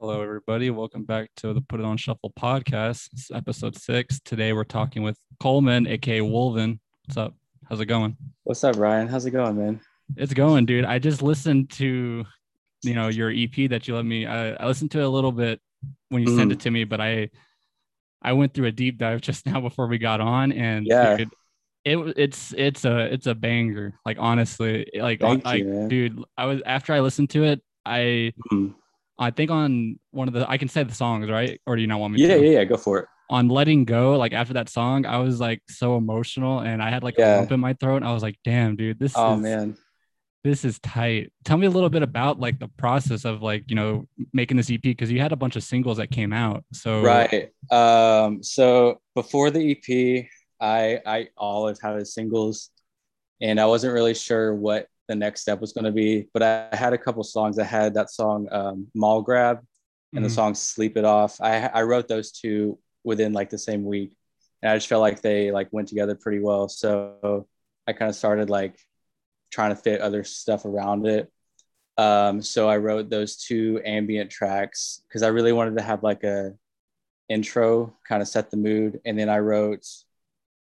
Hello, everybody. Welcome back to the Put It On Shuffle podcast. It's episode six. Today we're talking with Coleman, aka Wulven. What's up? How's it going? What's up, Ryan? How's it going, man? It's going, dude. I just listened to, you know, your EP that you let me. I, I listened to it a little bit when you mm. sent it to me, but I, I went through a deep dive just now before we got on, and yeah, dude, it it's it's a it's a banger. Like honestly, like Thank like you, dude, I was after I listened to it, I. Mm I think on one of the I can say the songs, right? Or do you not want me yeah, to? Yeah, yeah, go for it. On letting go, like after that song, I was like so emotional and I had like yeah. a lump in my throat. And I was like, damn, dude, this oh, is man. This is tight. Tell me a little bit about like the process of like, you know, making this EP because you had a bunch of singles that came out. So right. Um, so before the EP, I I always had singles and I wasn't really sure what the next step was going to be. But I had a couple songs. I had that song um, "Mall Grab" and mm-hmm. the song "Sleep It Off." I I wrote those two within like the same week, and I just felt like they like went together pretty well. So I kind of started like trying to fit other stuff around it. Um, so I wrote those two ambient tracks because I really wanted to have like a intro, kind of set the mood, and then I wrote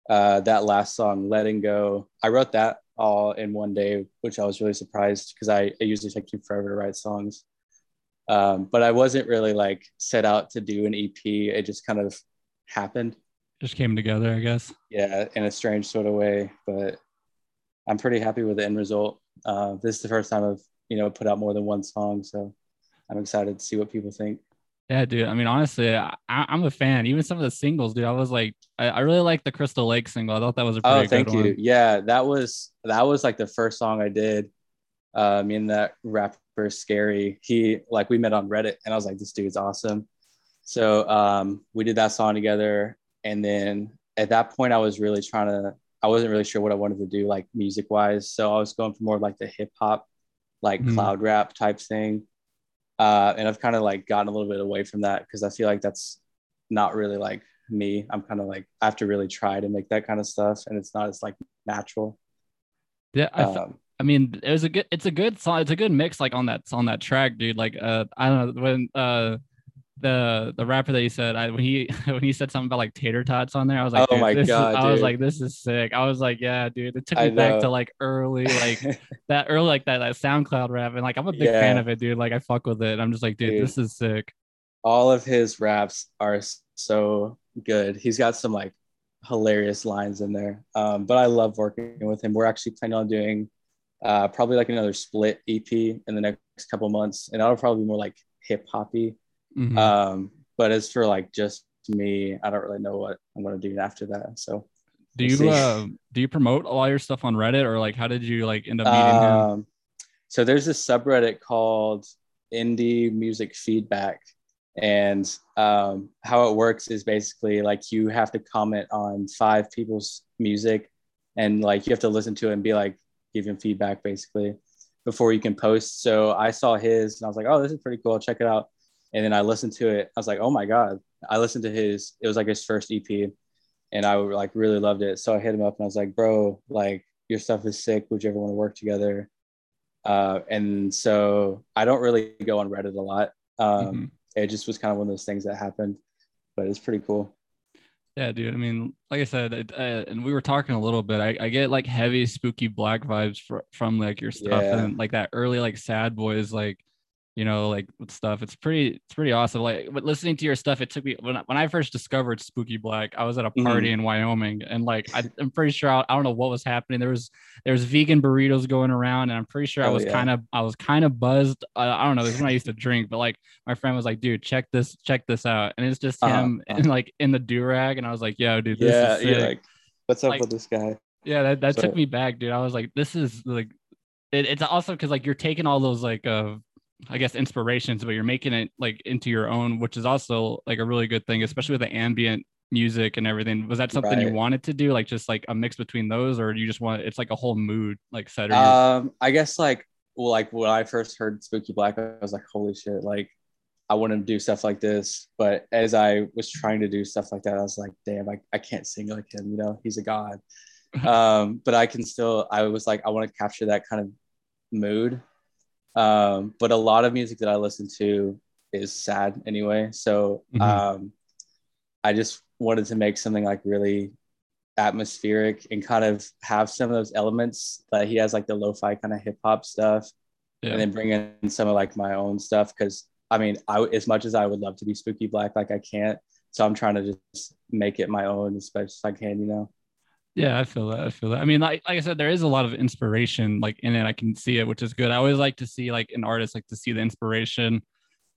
uh, that last song, "Letting Go." I wrote that all in one day, which I was really surprised because I it usually takes me forever to write songs. Um, but I wasn't really like set out to do an EP. It just kind of happened. Just came together, I guess. Yeah, in a strange sort of way, but I'm pretty happy with the end result. Uh, this is the first time I've you know put out more than one song, so I'm excited to see what people think. Yeah, dude. I mean, honestly, I, am a fan. Even some of the singles, dude. I was like, I, I, really like the Crystal Lake single. I thought that was a pretty oh, thank you. One. Yeah, that was that was like the first song I did. Uh, me and that rapper Scary. He like we met on Reddit, and I was like, this dude's awesome. So um, we did that song together, and then at that point, I was really trying to. I wasn't really sure what I wanted to do, like music wise. So I was going for more like the hip hop, like mm-hmm. cloud rap type thing uh, and I've kind of like gotten a little bit away from that because I feel like that's not really like me. I'm kind of like I have to really try to make that kind of stuff, and it's not as like natural. Yeah, I, um, I mean, it was a good. It's a good song. It's a good mix, like on that on that track, dude. Like, uh, I don't know when uh the the rapper that he said I, when he when he said something about like tater tots on there, I was like, oh my god, is, I was like, this is sick. I was like, yeah, dude. It took me back to like early like that early like that, that SoundCloud rap, and like I'm a big yeah. fan of it, dude. Like I fuck with it. I'm just like, dude, dude, this is sick. All of his raps are so good. He's got some like hilarious lines in there. Um, but I love working with him. We're actually planning on doing uh, probably like another split EP in the next couple months, and that'll probably be more like hip hoppy Mm-hmm. Um, but as for like just me, I don't really know what I'm going to do after that. So do you uh, do you promote all your stuff on Reddit or like how did you like end up meeting um, him? So there's this subreddit called Indie Music Feedback, and um, how it works is basically like you have to comment on five people's music, and like you have to listen to it and be like give him feedback basically before you can post. So I saw his and I was like, oh, this is pretty cool. Check it out. And then I listened to it. I was like, oh my God. I listened to his, it was like his first EP and I like really loved it. So I hit him up and I was like, bro, like your stuff is sick. Would you ever want to work together? Uh, and so I don't really go on Reddit a lot. Um, mm-hmm. It just was kind of one of those things that happened, but it's pretty cool. Yeah, dude. I mean, like I said, it, uh, and we were talking a little bit. I, I get like heavy spooky black vibes fr- from like your stuff yeah. and like that early like sad boys like you know, like stuff. It's pretty, it's pretty awesome. Like, but listening to your stuff, it took me when, when I first discovered Spooky Black, I was at a party mm-hmm. in Wyoming, and like I, am pretty sure I, I, don't know what was happening. There was there was vegan burritos going around, and I'm pretty sure oh, I was yeah. kind of I was kind of buzzed. Uh, I don't know. This is when I used to drink, but like my friend was like, "Dude, check this, check this out," and it's just uh-huh. him uh-huh. in like in the do rag, and I was like, "Yo, dude, this yeah, is sick. like, what's up like, with this guy?" Yeah, that, that so, took me back, dude. I was like, "This is like." It, it's also because like you're taking all those like uh I guess inspirations, but you're making it like into your own, which is also like a really good thing, especially with the ambient music and everything. Was that something right. you wanted to do, like just like a mix between those, or you just want it's like a whole mood like set? Um, I guess like well, like when I first heard Spooky Black, I was like, holy shit, like I want to do stuff like this. But as I was trying to do stuff like that, I was like, damn, I, I can't sing like him, you know, he's a god. um, but I can still, I was like, I want to capture that kind of mood um, but a lot of music that I listen to is sad anyway. So Mhm. um, I just wanted to make something like really atmospheric and kind of have some of those elements that he has, like the lo-fi kind of hip hop stuff, Yeah. and then bring in some of like my own stuff. Because I mean, I as much as I would love to be spooky black, like I can't. So I'm trying to just make it my own as best as I can, you know. Yeah, I feel that. I feel that. I mean, like, like I said, there is a lot of inspiration like in it. I can see it, which is good. I always like to see like an artist like to see the inspiration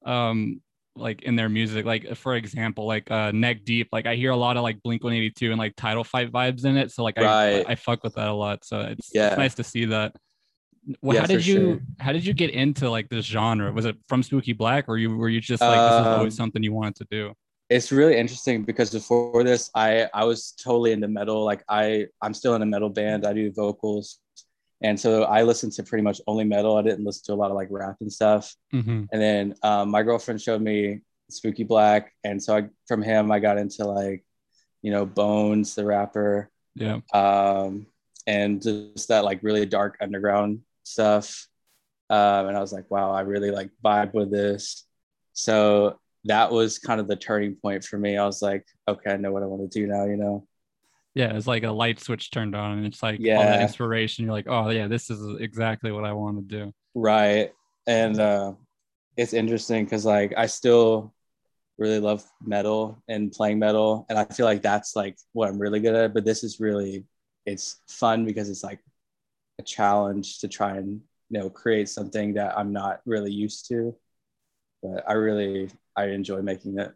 um like in their music. Like for example, like uh neck deep, like I hear a lot of like Blink 182 and like title fight vibes in it. So like I Right. I fuck with that a lot. So it's, Yeah. it's nice to see that. Well, Yeah, how did you sure. how did you get into like this genre? Was it from Spooky Black or you were you just like this is always Um, something you wanted to do? It's really interesting because before this i i was totally into metal. Like i i'm still in a metal band. I do vocals. And so i listened to pretty much only metal. I didn't listen to a lot of like rap and stuff. Hmm and then um, my girlfriend showed me spooky black. And so I, from him i got into like you know bones the rapper. Yeah. um, and just that like really dark underground stuff. Um, and I was like, wow, I really like vibe with this. So that was kind of the turning point for me. I was like, okay, I know what I want to do now, you know? Yeah, it's like a light switch turned on, and it's like all that Yeah. inspiration. You're like, oh yeah, this is exactly what I want to do. Right. And uh, it's interesting because like I still really love metal and playing metal. And I feel like that's like what I'm really good at. But this is really, it's fun because it's like a challenge to try and, you know, create something that I'm not really used to. But I really, I enjoy making it.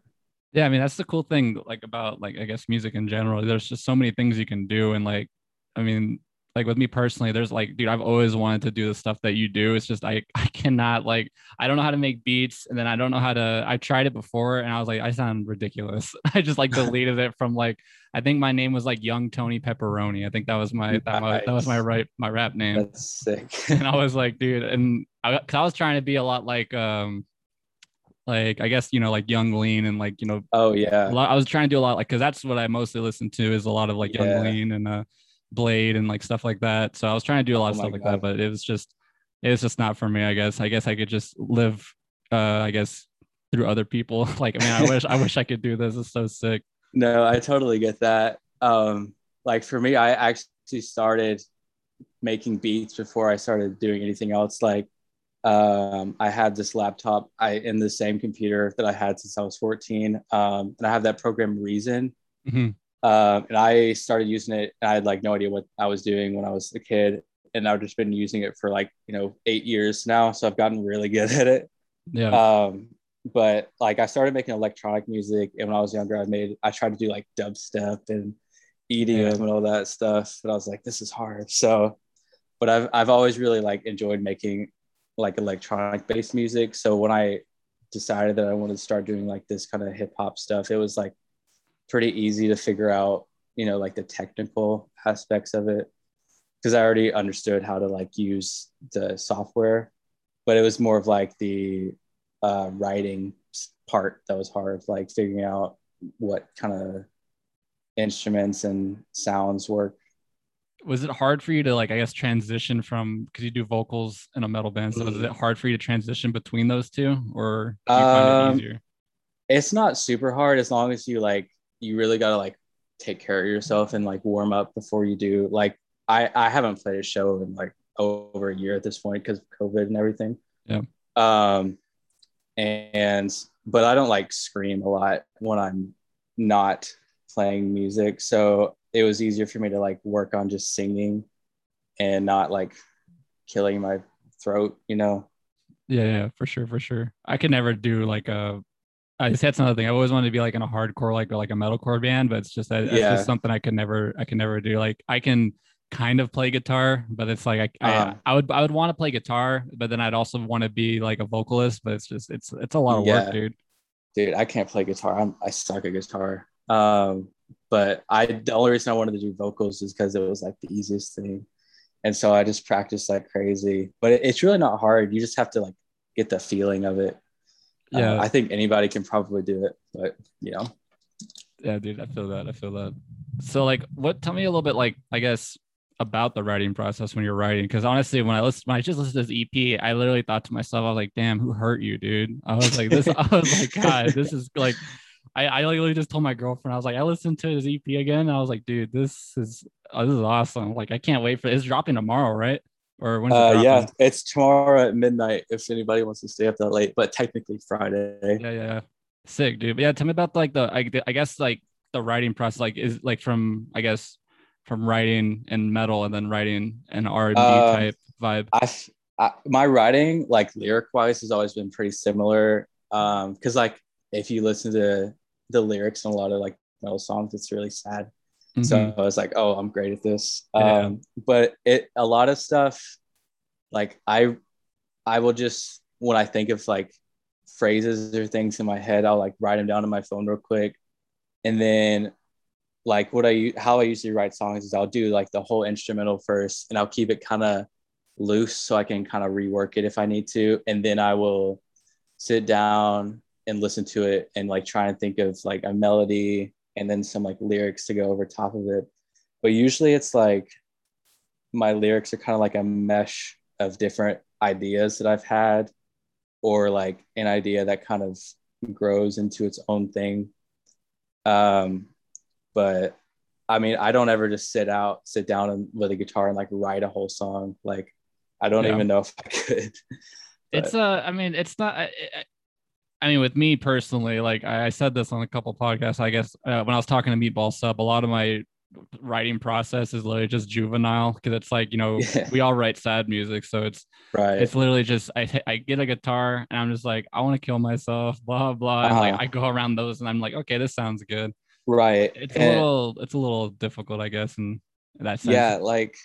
Yeah, I mean that's the cool thing, like about like I guess music in general. There's just so many things you can do, and like, I mean, like with me personally, there's like, dude, I've always wanted to do the stuff that you do. It's just I I cannot like I don't know how to make beats, and then I don't know how to. I tried it before, and I was like, I sound ridiculous. I just like deleted it from like I think my name was like Young Tony Pepperoni. I think that was my that, was, that was my Nice. right my rap name. That's sick. and I was like, dude, and I, cause I was trying to be a lot like, um, like I guess you know, like Yung Lean and like you know, oh, a yeah. lot, I was trying to do a lot like because that's what I mostly listen to is a lot of like Yeah. Yung Lean and uh, Bladee and like stuff like that. So I was trying to do a lot of Oh my stuff like that, but it was just, it was just not for me. I guess. I guess I could just live, uh, I guess through other people. like, I mean, I wish, I wish I could do this. It's so sick. No, I totally get that. Um, like for me, I actually started making beats before I started doing anything else. Like um, I had this laptop I in the same computer that I had since I was 14. Um, and I have that program Reason. Mhm. Um, and I started using it. And I had like no idea what I was doing when I was a kid. And I've just been using it for like, you know, eight years now. So I've gotten really good at it Yeah. um but like i started making electronic music and when i was younger i made i tried to do like dubstep and edm Yeah. and all that stuff but i was like this is hard so but i've i've always really like enjoyed making like electronic based music so when i decided that i wanted to start doing like this kind of hip hop stuff it was like pretty easy to figure out you know like the technical aspects of it because i already understood how to like use the software but it was more of like the uh, writing part that was hard, like figuring out what kind of instruments and sounds work. Was it hard for you to like I guess transition from because you do vocals in a metal band? So is Mm. it hard for you to transition between those two, or do you find Um, it easier? It's not super hard as long as you like you really gotta like take care of yourself and like warm up before you do. Like I I haven't played a show in like over a year at this point because of COVID and everything. Yeah. Um, and but I don't like scream a lot when I'm not playing music, so it was easier for me to like work on just singing and not like killing my throat, you know. Yeah, yeah, for sure, for sure. I could never do like a. I just that's another thing. I always wanted to be like in a hardcore, like or like a metalcore band, but it's just that it's Yeah. just something I could never, I could never do. Like I can kind of play guitar, but it's like I, I, Uh-huh. I would, I would want to play guitar, but then I'd also want to be like a vocalist. But it's just, it's, it's a lot of Yeah. work, dude. dude, I can't play guitar. I'm, I suck at guitar. Um, but I the only reason I wanted to do vocals is because it was like the easiest thing, and so I just practiced like crazy. But it, it's really not hard. You just have to like get the feeling of it. Uh, Yeah. I think anybody can probably do it, but you know, Yeah, dude, I feel that. I feel that. So like what tell me a little bit like I guess about the writing process when you're writing because honestly when i listen when i just listened to this ep i literally thought to myself i was like damn who hurt you dude i was like this i was like god this is like I, I literally just told my girlfriend i was like i listened to his ep again i was like dude this is oh, this is awesome like i can't wait for it. it's dropping tomorrow right or when uh, yeah it's tomorrow at midnight if anybody wants to stay up that late but technically friday yeah yeah sick dude but yeah tell me about like the I, I guess like the writing process like is like from i guess from writing and metal and then writing an R&B uh, type vibe? I, I, my writing, like lyric wise, has always been pretty similar. Um, because like if you listen to the lyrics in a lot of like metal songs, it's really sad. Mm-hmm. So I was like, oh, I'm great at this. Yeah. Um, but it a lot of stuff, like I, I will just when I think of like phrases or things in my head, I'll like write them down on my phone real quick, and then like what I how I usually write songs is I'll do like the whole instrumental first and I'll keep it kind of loose so I can kind of rework it if I need to and then I will sit down and listen to it and like try and think of like a melody and then some like lyrics to go over top of it but usually it's like my lyrics are kind of like a mesh of different ideas that I've had or like an idea that kind of grows into its own thing um but I mean, I don't ever just sit out, sit down and with a guitar and like write a whole song. Like, I don't yeah. even know if I could. it's a, I mean, it's not. I, mean, with me personally, like I said this on a couple podcasts. I guess uh, when I was talking to Meatball Sub, a lot of my writing process is literally just juvenile because it's like you know yeah. we all write sad music, so it's right. It's literally just I I get a guitar and I'm just like I want to kill myself, blah blah. Uh-huh. And like I go around those and I'm like, okay, this sounds good right it's a little it's a little difficult i guess in that sense yeah like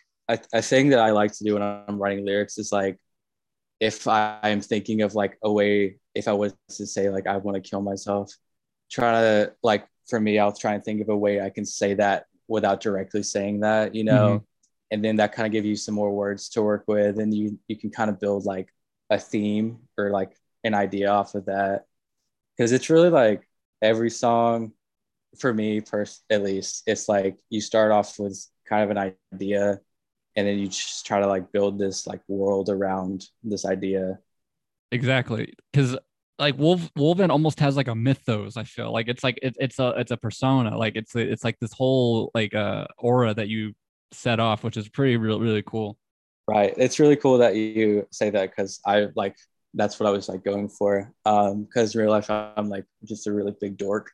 a thing that i like to do when i'm writing lyrics is like if i'm thinking of like a way if i was to say like i want to kill myself try to like for me i'll try and think of a way i can say that without directly saying that you know mm-hmm. and then that kind of give you some more words to work with and you you can kind of build like a theme or like an idea off of that because it's really like every song for me first at least it's like you start off with kind of an idea and then you just try to like build this like world around this idea. Exactly. Because like wolf Wulven almost has like a mythos i feel. Like it's like it, it's a it's a persona. Like it's it's like this whole like uh aura that you set off which is pretty real really cool. Right. It's really cool that you say that because i like that's what i was like going for. Um because real life i'm like just a really big dork.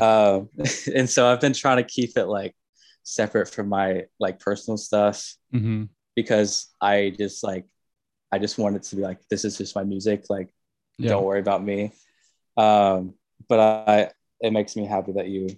Um, and so I've been trying to keep it like separate from my like personal stuff mm-hmm. because I just like I just wanted to be like this is just my music like yeah. don't worry about me um, but I it makes me happy that you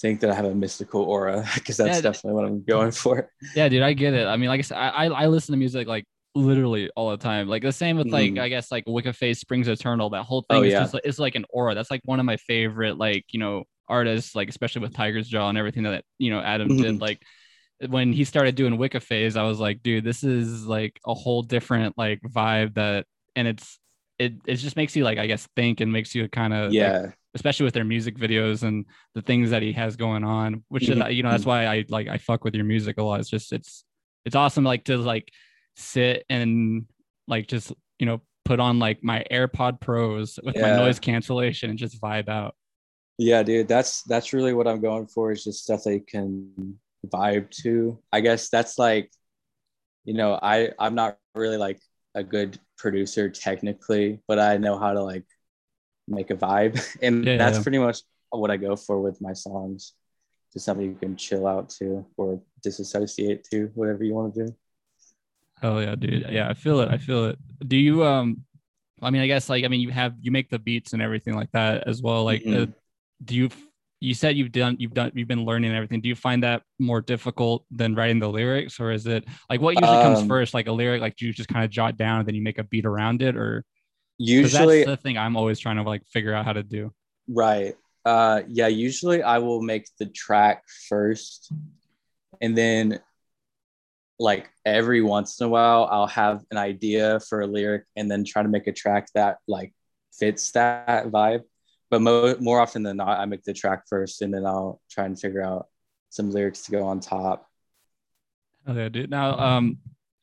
think that I have a mystical aura because that's yeah, definitely what I'm going for. Yeah, dude, I get it. I mean, like I said, I I listen to music like literally all the time. Like the same with like mm. I guess like Wicca Phase Springs Eternal. That whole thing oh, is yeah. just it's like an aura. That's like one of my favorite like you know artists. Like especially with Tiger's Jaw and everything that you know Adam mm-hmm. did. Like when he started doing Wicca Phase, I was like, dude, this is like a whole different like vibe that, and it's it it just makes you like I guess think and makes you kind of yeah. Like, especially with their music videos and the things that he has going on which mm-hmm. is you know that's why i like i fuck with your music a lot it's just it's it's awesome like to like sit and like just you know put on like my AirPod Pros with yeah. my noise cancellation and just vibe out. Yeah, dude, that's that's really what I'm going for is just stuff they can vibe to. I guess that's like, you know, I I'm not really like a good producer technically, but I know how to like make a vibe, and yeah, that's yeah. pretty much what I go for with my songs. Just something you can chill out to or disassociate to, whatever you want to do. oh yeah, dude. Yeah, I feel it. I feel it. Do you um I mean, I guess like I mean you have you make the beats and everything like that as well. Like mm-hmm. uh, do you you said you've done you've done you've been learning everything. Do you find that more difficult than writing the lyrics or is it like what usually um, comes first like a lyric like do you just kind of jot down and then you make a beat around it or usually that's the thing I'm always trying to like figure out how to do. Right. Uh yeah, usually I will make the track first and then like every once in a while I'll have an idea for a lyric and then try to make a track that like fits that vibe. But mo- more often than not, I make the track first and then I'll try and figure out some lyrics to go on top. Yeah, dude. Now, um,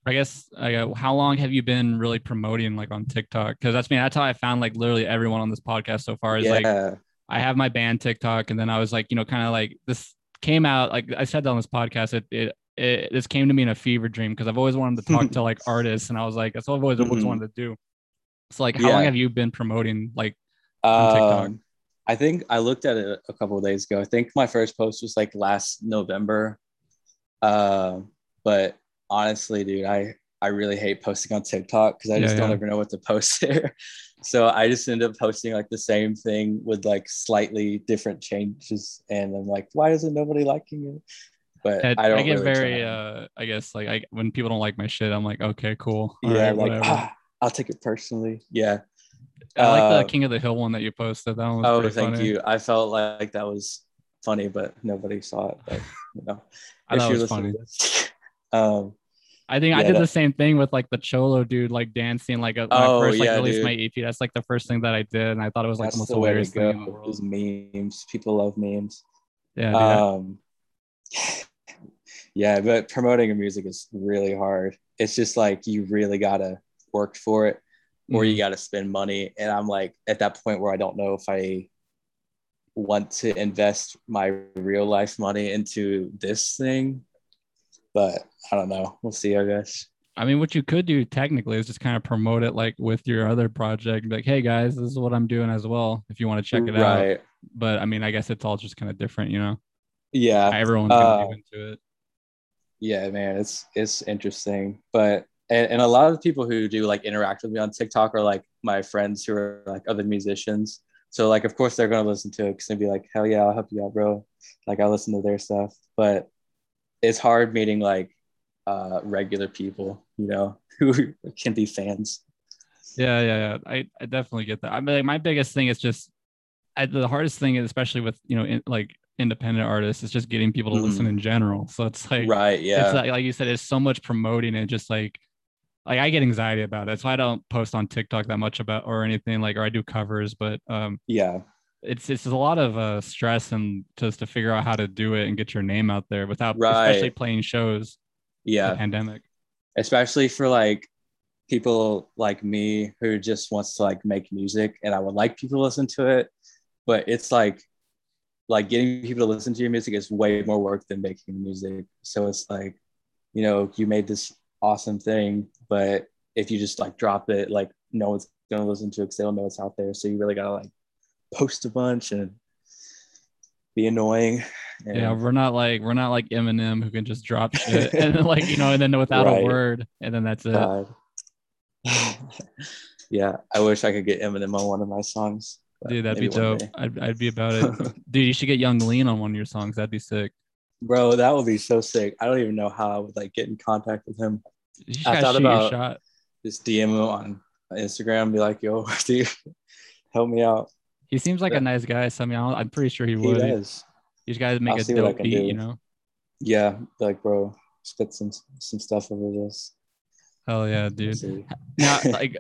I guess uh, how long have you been really promoting like on TikTok? Because that's me. That's how I found like literally everyone on this podcast so far. Is yeah. like I have my band TikTok, and then I was like, you know, kind of like this came out. Like I said on this podcast, it it, it this came to me in a fever dream because I've always wanted to talk to like artists, and I was like, that's what I've always, always Mhm. wanted to do. So like, how Yeah. long have you been promoting like on TikTok? Um, I think I looked at it a couple of days ago. I think my first post was like last November. Uh, but honestly, dude, I I really hate posting on TikTok because I Yeah, just don't yeah. ever know what to post there. so I just end up posting like the same thing with like slightly different changes, and I'm like, why isn't nobody liking it? But I, I don't. I get really very uh I guess like I when people don't like my shit, I'm like, okay, cool. All yeah, right, like whatever. ah, I'll take it personally. Yeah. I like uh, the King of the Hill one that you posted. That one Oh, thank funny. you. I felt like that was funny, but nobody saw it. But you know, I thought it was funny. this- um, I think I did that- the same thing with like the Cholo dude, like dancing, like a, when I Oh, first like yeah, released dude. my EP. That's like the first thing that I did, and I thought it was like that's the most the way to hilarious thing in the world. Is memes. People love memes. Yeah, dude. Um, yeah, but promoting a music is really hard. It's just like you really gotta work for it, or Mm-hmm. you gotta spend money. And I'm like at that point where I don't know if I want to invest my real life money into this thing. But I don't know. We'll see. I guess. I mean, what you could do technically is just kind of promote it like with your other project. Like, hey guys, this is what I'm doing as well. If you want to check it out. right. But I mean, I guess it's all just kind of different, you know. Yeah. Everyone's Uh, into it. yeah man it's it's interesting but and, and a lot of the people who do like interact with me on tiktok are like my friends who are like other musicians so like of course they're going to listen to it because they'd be like hell yeah i'll help you out bro like i listen to their stuff but it's hard meeting like uh regular people you know who can be fans Yeah, yeah, yeah. I, I definitely get that. I mean, like, my biggest thing is just I, the hardest thing, is especially with you know, in, like independent artists, is just getting people to listen Mhm. in general. So it's like, right yeah, it's like, like you said, it's so much promoting and just like, like I get anxiety about it. So I don't post on TikTok that much about or anything like, or I do covers, but um, yeah it's it's a lot of uh stress and just to figure out how to do it and get your name out there without Right. especially playing shows. yeah pandemic. especially for like people like me who just wants to like make music and I would like people to listen to it, but it's like like getting people to listen to your music is way more work than making the music. So it's like, you know, you made this awesome thing, but if you just like drop it, like no one's gonna listen to it because they don't know it's out there. So you really gotta like post a bunch and be annoying. And, Yeah, we're not like we're not like Eminem who can just drop shit and then like you know and then without Right. a word and then that's it. Yeah, I wish I could get Eminem on one of my songs. Dude, that'd be dope. I'd, I'd be about it. Dude, you should get Yung Lean on one of your songs. That'd be sick. Bro, that would be so sick. I don't even know how I would like get in contact with him. You I thought about- shot. Just DM him on Instagram, and be like, "Yo, dude, help me out." He seems like Yeah. a nice guy. So I mean, I'm pretty sure he He would. does. You just gotta make I'll a dope beat, do. you know? Yeah, like, bro, spit some some stuff over this. Hell yeah, dude. Now, like,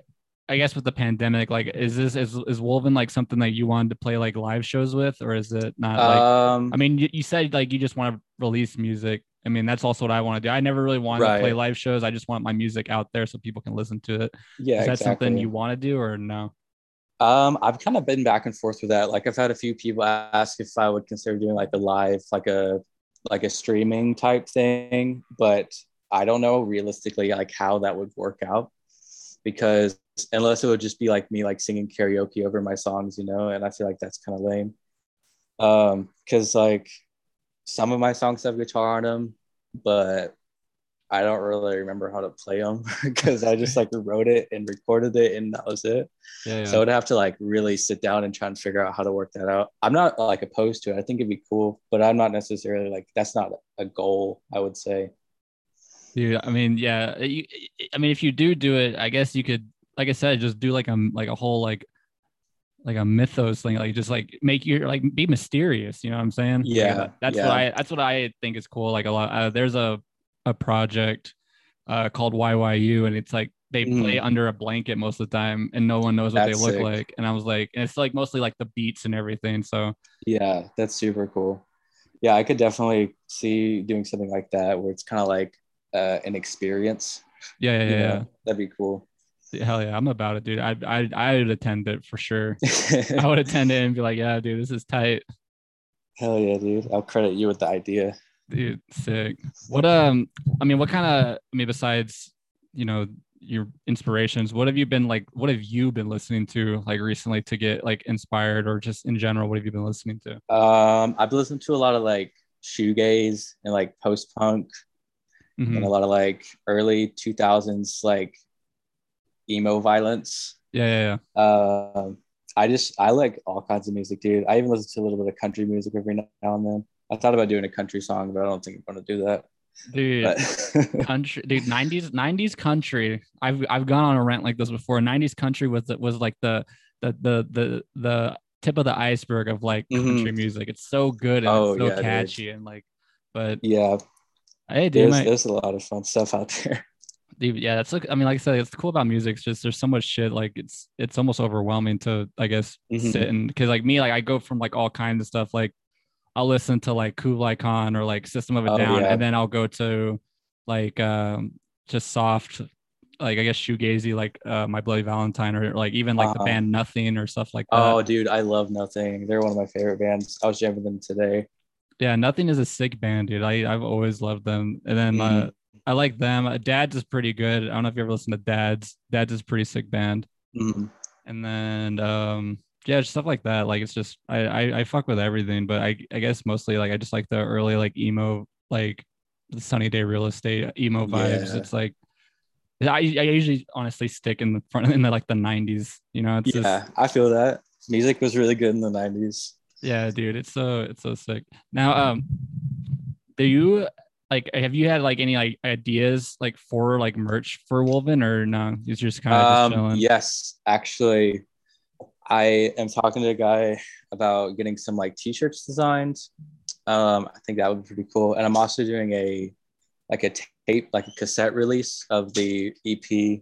I guess with the pandemic, like, is this is is Wulven like something that you wanted to play like live shows with, or is it not? Like, um, I mean, you, you said like you just want to release music. I mean, that's also what I want to do. I never really wanted to play live shows. I just want my music out there so people can listen to it. yeah, is that exactly. something you want to do or no? Um, I've kind of been back and forth with that. Like I've had a few people ask if I would consider doing like a live, like a like a streaming type thing, but I don't know realistically like how that would work out because unless it would just be like me like singing karaoke over my songs, you know, and I feel like that's kind of lame. Um, because like some of my songs have guitar on them, but I don't really remember how to play them because I just like wrote it and recorded it and that was it. Yeah, yeah. So I'd have to like really sit down and try and figure out how to work that out. I'm not like opposed to it. I think it'd be cool, but I'm not necessarily like that's not a goal. I would say. Dude, I mean, yeah. You, I mean, if you do do it, I guess you could, like I said, just do like a like a whole like like a mythos thing, like just like make your like be mysterious. You know what I'm saying? Like, Yeah, that's yeah. what I that's what I think is cool. Like a lot. Uh, there's a a project uh called YYU, and it's like they play under a blanket most of the time, and no one knows what Mm. That's they look sick. like. And I was like, and it's like mostly like the beats and everything. So Yeah, that's super cool. Yeah, I could definitely see doing something like that where it's kind of like uh, an experience. Yeah, yeah, you yeah. that'd be cool. Hell yeah, I'm about it, dude. I I I would attend it for sure. I would attend it and be like, yeah, dude, this is tight, Hell yeah, dude! I'll credit you with the idea. dude, sick. What um, I mean, what kind of, I mean, besides, you know, your inspirations, what have you been like? What have you been listening to like recently to get like inspired, or just in general, what have you been listening to? Um, I've listened to a lot of like shoegaze and like post punk Mhm. and a lot of like early 2000s like emo violence. Yeah, yeah, yeah. Um, I just I like all kinds of music, dude. I even listen to a little bit of country music every now and then. I thought about doing a country song, but I don't think I'm gonna do that. Dude, country dude 90s 90s country i've i've gone on a rant like this before 90s country was was like the the the the, the tip of the iceberg of like Mhm. country music it's so good and Oh, it's so yeah, catchy and like but yeah, hey dude there's my- there's a lot of fun stuff out there. Yeah that's like i mean like i said it's cool about music it's just there's so much shit like it's it's almost overwhelming to i guess Mhm. sit and because like me like i go from like all kinds of stuff like i'll listen to like kublai khan or like system of a Oh, down yeah. and then i'll go to like um just soft like i guess shoegazy like uh my bloody valentine or like even like the Uh-huh. band nothing or stuff like that Oh, dude, I love Nothing. They're one of my favorite bands. I was jamming with them today. yeah nothing is a sick band dude i i've always loved them and then uh Mhm. I like them Uh, dad's is pretty good i don't know if you ever listen to dad's dad's is a pretty sick band Mhm. and then um yeah stuff like that like it's just I, I i fuck with everything but i i guess mostly like i just like the early like emo like the sunny day real estate emo vibes Yeah. it's like I, I usually honestly stick in the front in the like the 90s you know it's Yeah, just I feel that. Music was really good in the 90s. yeah dude it's so it's so sick now um do you like have you had like any like ideas like for like merch for Wulven or no it's just kind of just Um, chilling yes, actually, I am talking to a guy about getting some like t-shirts designed. Um, I think that would be pretty cool. And I'm also doing a like a tape, like a cassette release of the EP.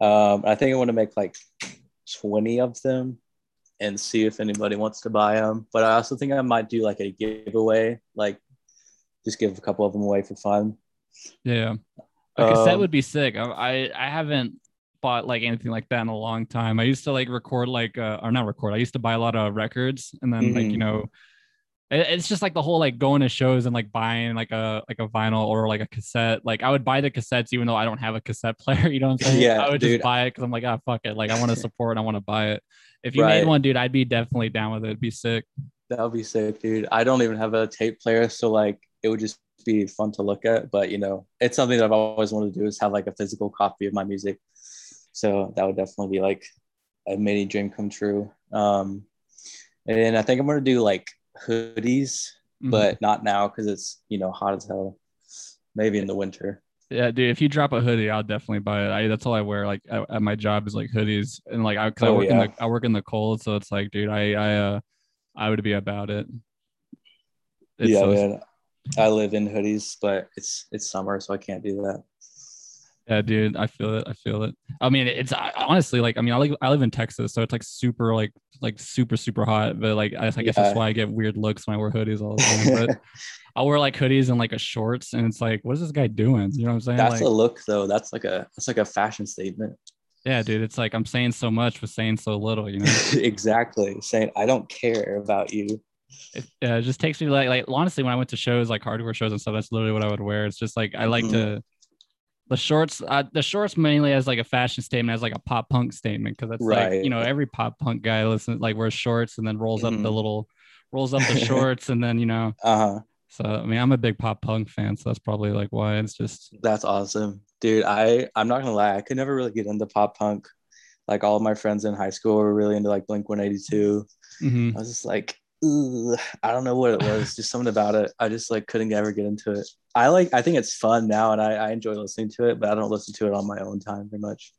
Um, I think I want to make like 20 of them and see if anybody wants to buy them. But I also think I might do like a giveaway, like just give a couple of them away for fun. Yeah. A cassette Um, would be sick. I, I I haven't bought like anything like that in a long time. I used to like record like uh, or not record. I used to buy a lot of records and then like you Mhm. know it- it's just like the whole like going to shows and like buying like a like a vinyl or like a cassette. Like I would buy the cassettes even though I don't have a cassette player. You know what I'm saying? Yeah, I would dude. just buy it because I'm like, ah, fuck it. Like I want to support. I want to buy it. If you Right. made one, dude, I'd be definitely down with it. It'd be sick. That would be sick, dude. I don't even have a tape player, so like it would just be fun to look at. But you know, it's something that I've always wanted to do is have like a physical copy of my music. So that would definitely be like a mini dream come true. Um, and I think I'm gonna do like hoodies, Mhm. but not now because it's you know hot as hell. Maybe in the winter. Yeah, dude. If you drop a hoodie, I'll definitely buy it. I, that's all I wear. Like at, at my job is like hoodies, and like I, cause I Oh, work in the I work in the cold, so it's like, dude, I I uh I would be about it. It's yeah, so- man. I live in hoodies, but it's it's summer, so I can't do that. yeah, dude. I feel it. I feel it. I mean, it's I, honestly like I mean, I live I live in Texas, so it's like super like like super super hot. But like I, I guess that's why I get weird looks when I wear hoodies all the time. But I'll wear like hoodies and like a shorts, and it's like, what is this guy doing? You know what I'm saying? That's like, a look though. That's like a that's like a fashion statement. yeah, dude. It's like I'm saying so much with saying so little. You know? exactly. Saying I don't care about you. It uh, just takes me like like honestly when I went to shows like hardware shows and stuff that's literally what I would wear it's just like I like Mhm. to the shorts uh, the shorts mainly as like a fashion statement as like a pop punk statement because it's like you know every pop punk guy listen like wears shorts and then rolls up the Mhm. little rolls up the shorts and then you know Uh-huh. so I mean I'm a big pop punk fan so that's probably like why it's just That's awesome. Dude, I I'm not gonna lie, I could never really get into pop punk. Like all of my friends in high school were really into like Blink 182. mhm. I was just like, I don't know what it was, just something about it. I just like couldn't ever get into it. I like I think it's fun now and I, I enjoy listening to it, but I don't listen to it on my own time very much.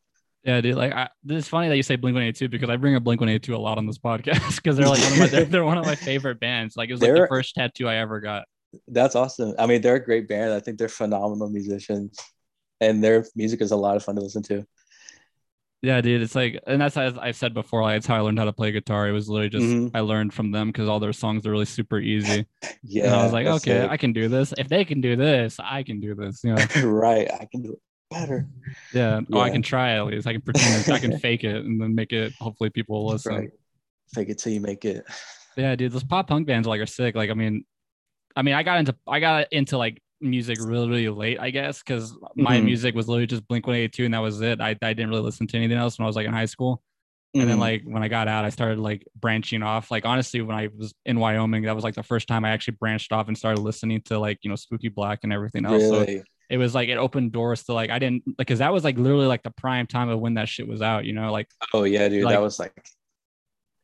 Yeah, dude. Like, I, it's funny that you say Blink One Eighty Two because I bring up Blink One Eighty Two a lot on this podcast because they're like one of my they're, they're one of my favorite bands. Like, it was like the They're- first tattoo I ever got. That's awesome. I mean, they're a great band. I think they're phenomenal musicians and their music is a lot of fun to listen to. Yeah, dude, it's like, and that's as I've said before, like it's how I learned how to play guitar. It was literally just Mhm. I learned from them because all their songs are really super easy. Yeah. and I was like, okay. I can do this. If they can do this, I can do this. You know, right. I can do it better. yeah. Oh, I can try at least. I can pretend. I can fake it and then make it. Hopefully, people will listen. Right. Fake it till you make it. Yeah, dude, those pop punk bands like are sick. Like, I mean, I mean, I got into I got into like music really, really late, I guess, because my Mhm. music was literally just Blink One Eighty Two, and that was it. I, I didn't really listen to anything else when I was like in high school. And then Mhm. like when I got out, I started like branching off. Like honestly, when I was in Wyoming, that was like the first time I actually branched off and started listening to like you know Spooky Black and everything else. So really. it was like it opened doors to like I didn't like because that was like literally like the prime time of when that shit was out. You know, like Oh yeah, dude. like- that was like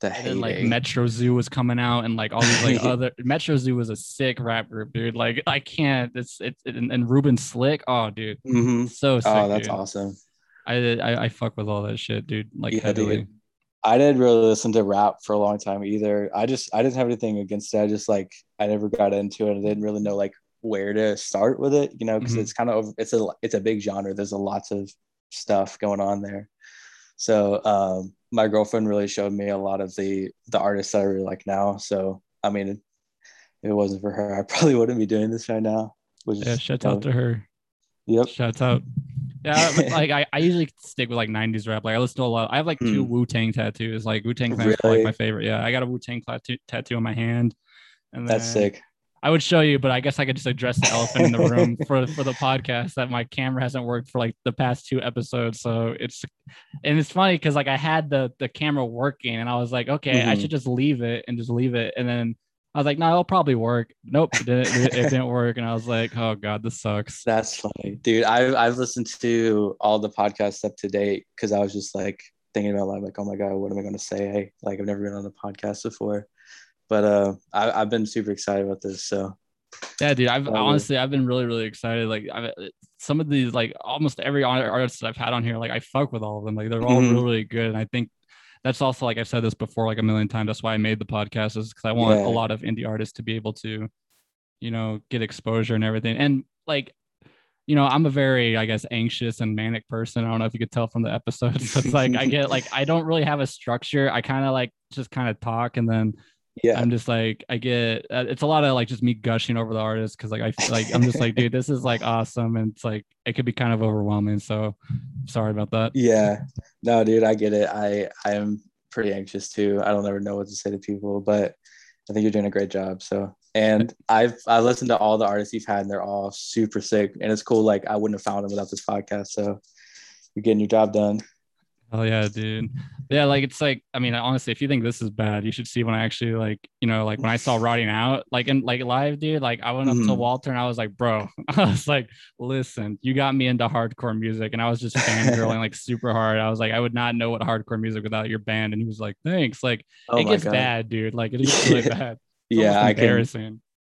the and then like. Metro Zu was coming out and like all these like other Metro Zu was a sick rap group, dude. Like I can't. It's it's and, and Ruben Slikk. Oh, dude, Mhm. so sick. Oh, that's dude. awesome. I, I I fuck with all that shit, dude. Like yeah, heavily. dude. I didn't really listen to rap for a long time either. I just I didn't have anything against it. I just like I never got into it. I didn't really know like where to start with it, you know, because Mhm. it's kind of it's a it's a big genre. There's a lots of stuff going on there. So um, my girlfriend really showed me a lot of the the artists that I really like now. So I mean, if it wasn't for her, I probably wouldn't be doing this right now. Which Yeah, shout out to her. Yep. Shouts out. Yeah, like I, I usually stick with like 90s rap. Like I listen to a lot. I have like two Hmm. Wu Tang tattoos. Like Wu Tang are like my favorite. Yeah, I got a Wu Tang tattoo, tattoo on my hand. And That's then- sick. I would show you, but I guess I could just address the elephant in the room for for the podcast that my camera hasn't worked for like the past two episodes. So it's and it's funny because like I had the the camera working and I was like, okay, I Mhm. should just leave it and just leave it. And then I was like, no, it'll probably work. Nope, it didn't, it, didn't work. And I was like, oh god, this sucks. That's funny, dude. I've I've listened to all the podcasts up to date because I was just like thinking about like, oh my god, what am I going to say? Like I've never been on a podcast before, but uh, I, I've been super excited about this. So Yeah, dude. I've yeah. honestly, I've been really, really excited. Like, I've, some of these, like, almost every artist that I've had on here, like, I fuck with all of them. Like, they're all Mhm. really, really good. And I think that's also, like, I've said this before, like a million times. That's why I made the podcast, is because I want Yeah. a lot of indie artists to be able to, you know, get exposure and everything. And like, you know, I'm a very, I guess, anxious and manic person. I don't know if you could tell from the episodes. It's like I get like I don't really have a structure. I kind of like just kind of talk and then yeah, I'm just like I get uh, it's a lot of like just me gushing over the artist because like I feel like I'm just like dude this is like awesome and it's like it could be kind of overwhelming so sorry about that yeah. No, dude, I get it. I I am pretty anxious too. I don't ever know what to say to people, but I think you're doing a great job. So. And I've I listened to all the artists you've had, and they're all super sick. And it's cool. Like I wouldn't have found them without this podcast. So you're getting your job done. Oh yeah dude yeah like it's like I mean honestly if you think this is bad you should see when I actually like you know like when I saw Rotting Out like in like live dude like I went up to Mhm. Walter and I was like bro I was like listen you got me into hardcore music and I was just fangirling like super hard I was like I would not know what hardcore music without your band and he was like thanks like Oh it gets God. bad dude like it is really Yeah. bad It's Yeah, I can.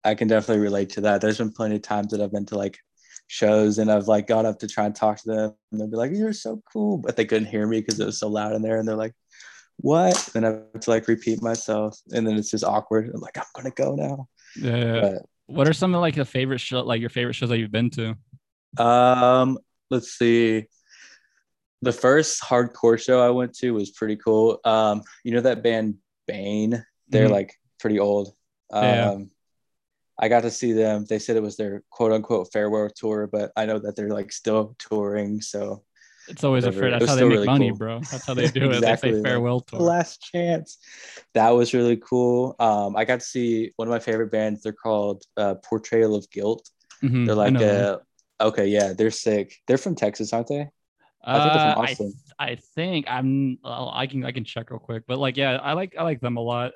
I can definitely relate to that. There's been plenty of times that I've been to like shows and I've like gone up to try and talk to them and they'll be like, You're so cool. But they couldn't hear me because it was so loud in there. And they're like, What? And I have to like repeat myself. And then it's just awkward. I'm like, I'm gonna go now. Yeah. But what are some of like the favorite show, like your favorite shows that you've been to? um, let's see. The first hardcore show I went to was pretty cool. Um, you know that band Bane? They're Mhm. like pretty old. Um, Yeah. I got to see them. They said it was their quote unquote farewell tour, but I know that they're like still touring. So It's always a Whatever. fair. That's how they make really money, cool. bro. That's how they do it. Exactly, They say farewell tour. last chance. That was really cool. Um, I got to see one of my favorite bands. They're called uh, Portrayal of Guilt. Mhm, They're like, know them. uh, okay, yeah, they're sick. They're from Texas, aren't they? I think they're from Uh, I, Austin. I think I'm. I can I can check real quick, but like yeah, I like I like them a lot.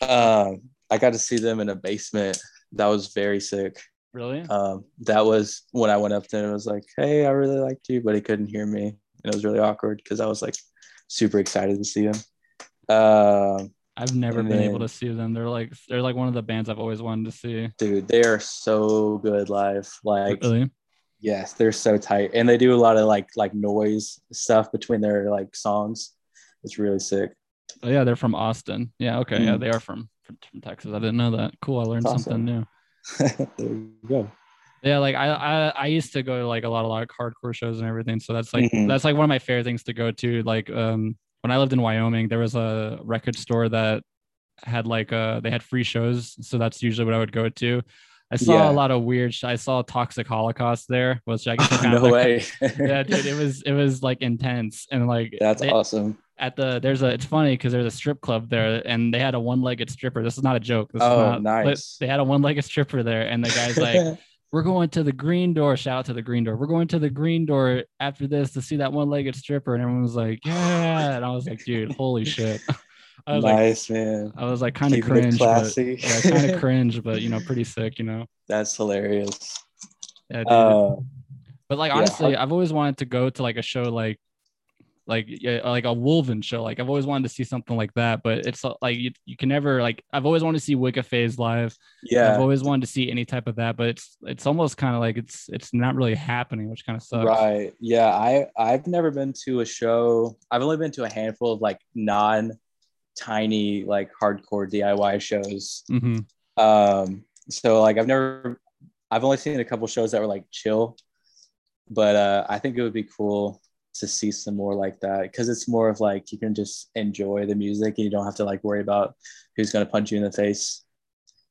Um, I got to see them in a basement. That was very sick. Really? Um, that was when I went up there and was like, "Hey, I really liked you," but he couldn't hear me, and it was really awkward because I was like super excited to see him. Um, I've never been able to see them. They're like they're like one of the bands I've always wanted to see. dude, they are so good live. Like, Really? yes, they're so tight, and they do a lot of like like noise stuff between their like songs. It's really sick. Oh yeah, they're from Austin. Yeah. Okay. Yeah, Mm. they are from from, from Texas. I didn't know that. Cool. I learned That's something new. there you go. Yeah, like I, I I used to go to like a lot of like hardcore shows and everything. So that's like Mhm. that's like one of my favorite things to go to. Like um when I lived in Wyoming, there was a record store that had like uh they had free shows. So that's usually what I would go to. I saw Yeah. a lot of weird sh- I saw Toxic Holocaust there, which I guess kind no like, way. yeah, dude, it was it was like intense and like That's they- awesome. At the there's a it's funny because there's a strip club there and they had a one-legged stripper. This is not a joke. This Oh, is not, but nice. They had a one-legged stripper there, and the guy's like, "We're going to the green door." Shout out to the green door. We're going to the green door after this to see that one-legged stripper, and everyone was like, "Yeah!" And I was like, "Dude, holy shit!" I was like, nice, man. I was like, kind of Keeping it cringe, but classy. yeah, kind of cringe, but you know, pretty sick, you know. That's hilarious. Yeah, dude. Uh, But like honestly, hard- I've always wanted to go to like a show like like yeah, like a Wulven show. Like I've always wanted to see something like that, but it's uh, like you, you can never like I've always wanted to see Wicca Phase live. Yeah, I've always wanted to see any type of that, but it's it's almost kind of like it's it's not really happening, which kind of sucks. right. Yeah, I I've never been to a show. I've only been to a handful of like non tiny like hardcore DIY shows. hmm Um, so like I've never, I've only seen a couple shows that were like chill, but uh, I think it would be cool to see some more like that because it's more of like you can just enjoy the music and you don't have to like worry about who's gonna punch you in the face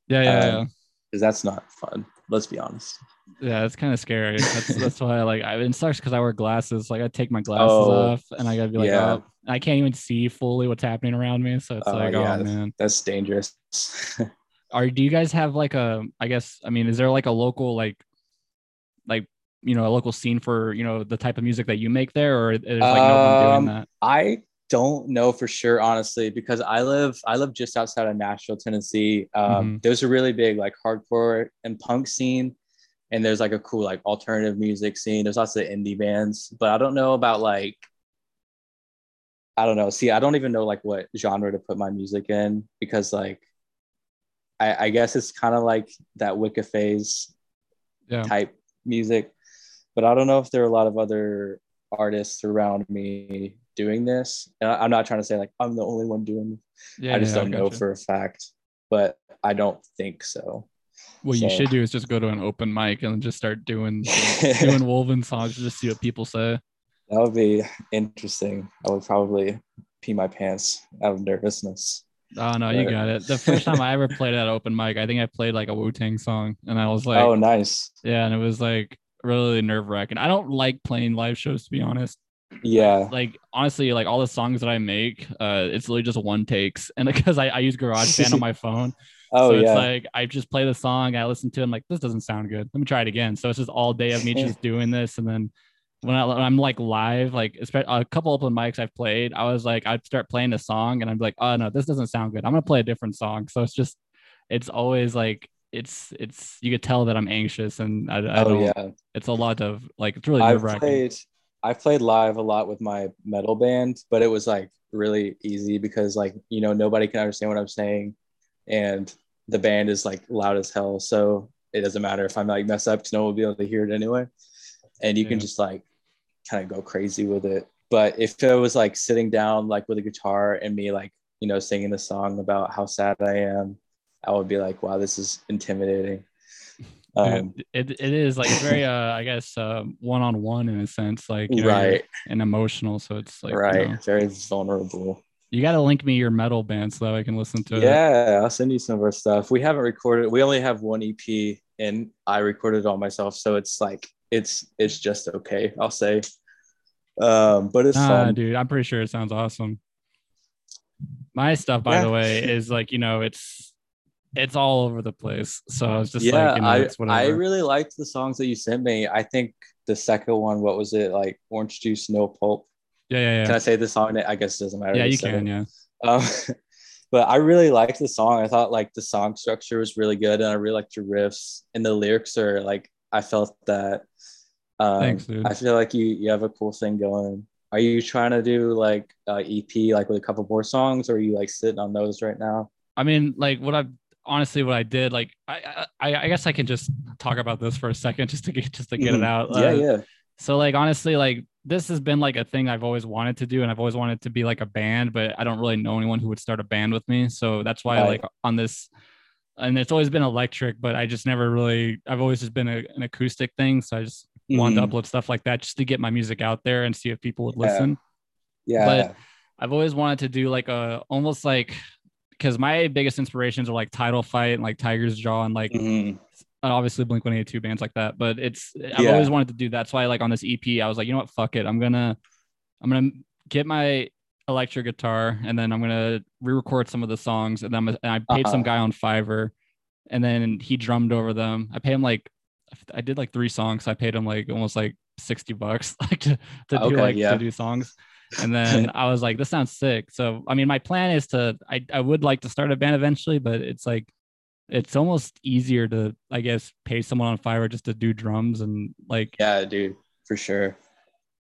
Yeah, yeah, Um, yeah. because that's not fun. Let's be honest. Yeah, it's kind of scary. That's that's why I like I it sucks because I wear glasses. Like I take my glasses Oh, off and I gotta be like, yeah. oh, I can't even see fully what's happening around me. So it's Oh, like, yeah. oh man. That's dangerous. are do you guys have like a i guess i mean is there like a local like like you know a local scene for you know the type of music that you make there or there's like no one Um, doing that I don't know for sure, honestly, because I live I live just outside of Nashville, Tennessee. Um, Mhm. There's a really big like hardcore and punk scene, and there's like a cool like alternative music scene. There's lots of indie bands, but I don't know about like I don't know. See, I don't even know like what genre to put my music in because like I, I guess it's kind of like that Wicca phase yeah type music. But I don't know if there are a lot of other artists around me doing this. And I- I'm not trying to say like I'm the only one doing yeah I just yeah, don't know gotcha. for a fact, but I don't think so. what you should do is just go to an open mic and just start doing doing Wulven songs just see what people say That would be interesting. I would probably pee my pants out of nervousness. oh no you got it the first time i ever played at open mic i think i played like a wu-tang song and i was like oh, nice. yeah and it was like really nerve-wracking i don't like playing live shows to be honest Yeah. like honestly, like all the songs that I make, uh, it's literally just one takes, and because I, I use GarageBand on my phone, Oh, so yeah. it's like I just play the song, I listen to it, I'm like, this doesn't sound good. Let me try it again. So it's just all day of me just doing this, and then when, I, when I'm like live, like a couple open mics I've played, I was like, I'd start playing a song, and I'm like, oh no, this doesn't sound good. I'm gonna play a different song. So it's just, it's always like. It's it's you could tell that I'm anxious and I, I oh, don't yeah. it's a lot of like it's really I've played I've played live a lot with my metal band, but it was like really easy because like you know nobody can understand what I'm saying, and the band is like loud as hell, so it doesn't matter if I'm like mess up because no one will be able to hear it anyway, and you can just like kind of go crazy with it. But if it was like sitting down like with a guitar and me like you know singing a song about how sad I am, I would be like, wow, this is intimidating. Um, it, it is like very uh i guess uh one-on-one in a sense like you know, right, and emotional so it's like you right, know, very vulnerable. you, got to link me your metal band so that i can listen to it Yeah, I'll send you some of our stuff. We haven't recorded. We only have one EP, and I recorded it all myself, so it's like it's it's just okay. I'll say, um, but it's ah, fun. dude i'm pretty sure it sounds awesome my stuff by Yeah. the way is like you know it's it's all over the place so I was just yeah, like you know I I really liked the songs that you sent me. I think the second one, what was it like? Orange juice, no pulp. yeah yeah yeah. Can I say the song? I guess it doesn't matter. yeah You can it. yeah Um, but I really liked the song. I thought like the song structure was really good, and I really liked your riffs and the lyrics are like I felt that. Um, Thanks, dude. I feel like you you have a cool thing going. Are you trying to do like uh, EP like with a couple more songs, or are you like sitting on those right now? I mean, like what I honestly what I did, like I, I I guess I can just talk about this for a second just to get just to get it Mhm. out. yeah, Uh, yeah, So like honestly, like this has been like a thing I've always wanted to do, and I've always wanted to be like a band, but I don't really know anyone who would start a band with me. So that's why Right. like on this and it's always been electric, but I just never really. I've always just been a, an acoustic thing, so I just mm-hmm. wanted to upload stuff like that just to get my music out there and see if people would listen. Yeah. But I've always wanted to do like a almost like because my biggest inspirations are like Title Fight and like Tiger's Jaw and like mm-hmm. obviously Blink 182 bands like that. But it's I've yeah. always wanted to do that. that's why like on this EP, I was like, you know what, fuck it. I'm gonna I'm gonna get my electric guitar and then I'm gonna re-record some of the songs and then and I paid uh-huh. some guy on Fiverr and then he drummed over them. I paid him like I did like three songs. So I paid him like almost like 60 bucks like to, to okay, do like yeah. to do songs. And then I was like, this sounds sick. So I mean my plan is to I, I would like to start a band eventually, but it's like it's almost easier to I guess pay someone on Fiverr just to do drums and like yeah, dude, for sure.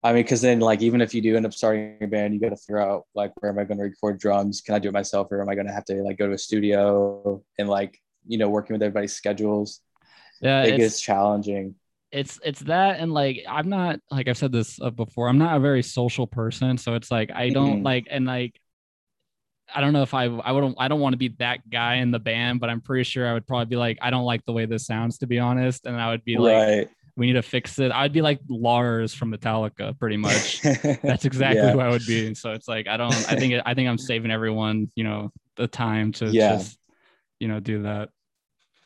I mean, because then, like, even if you do end up starting a band, you got to figure out, like, where am I going to record drums? Can I do it myself, or am I going to have to like go to a studio and like, you know, working with everybody's schedules? Yeah, it gets challenging. It's it's that, and like, I'm not like I've said this uh, before. I'm not a very social person, so it's like I don't mm-hmm. like, and like, I don't know if I I wouldn't I don't want to be that guy in the band, but I'm pretty sure I would probably be like, I don't like the way this sounds, to be honest, and I would be like. We need to fix it. I'd be like Lars from Metallica, pretty much. That's exactly yeah. who I would be. So it's like I don't. I think I think I'm saving everyone, you know, the time to yeah. just, you know, do that.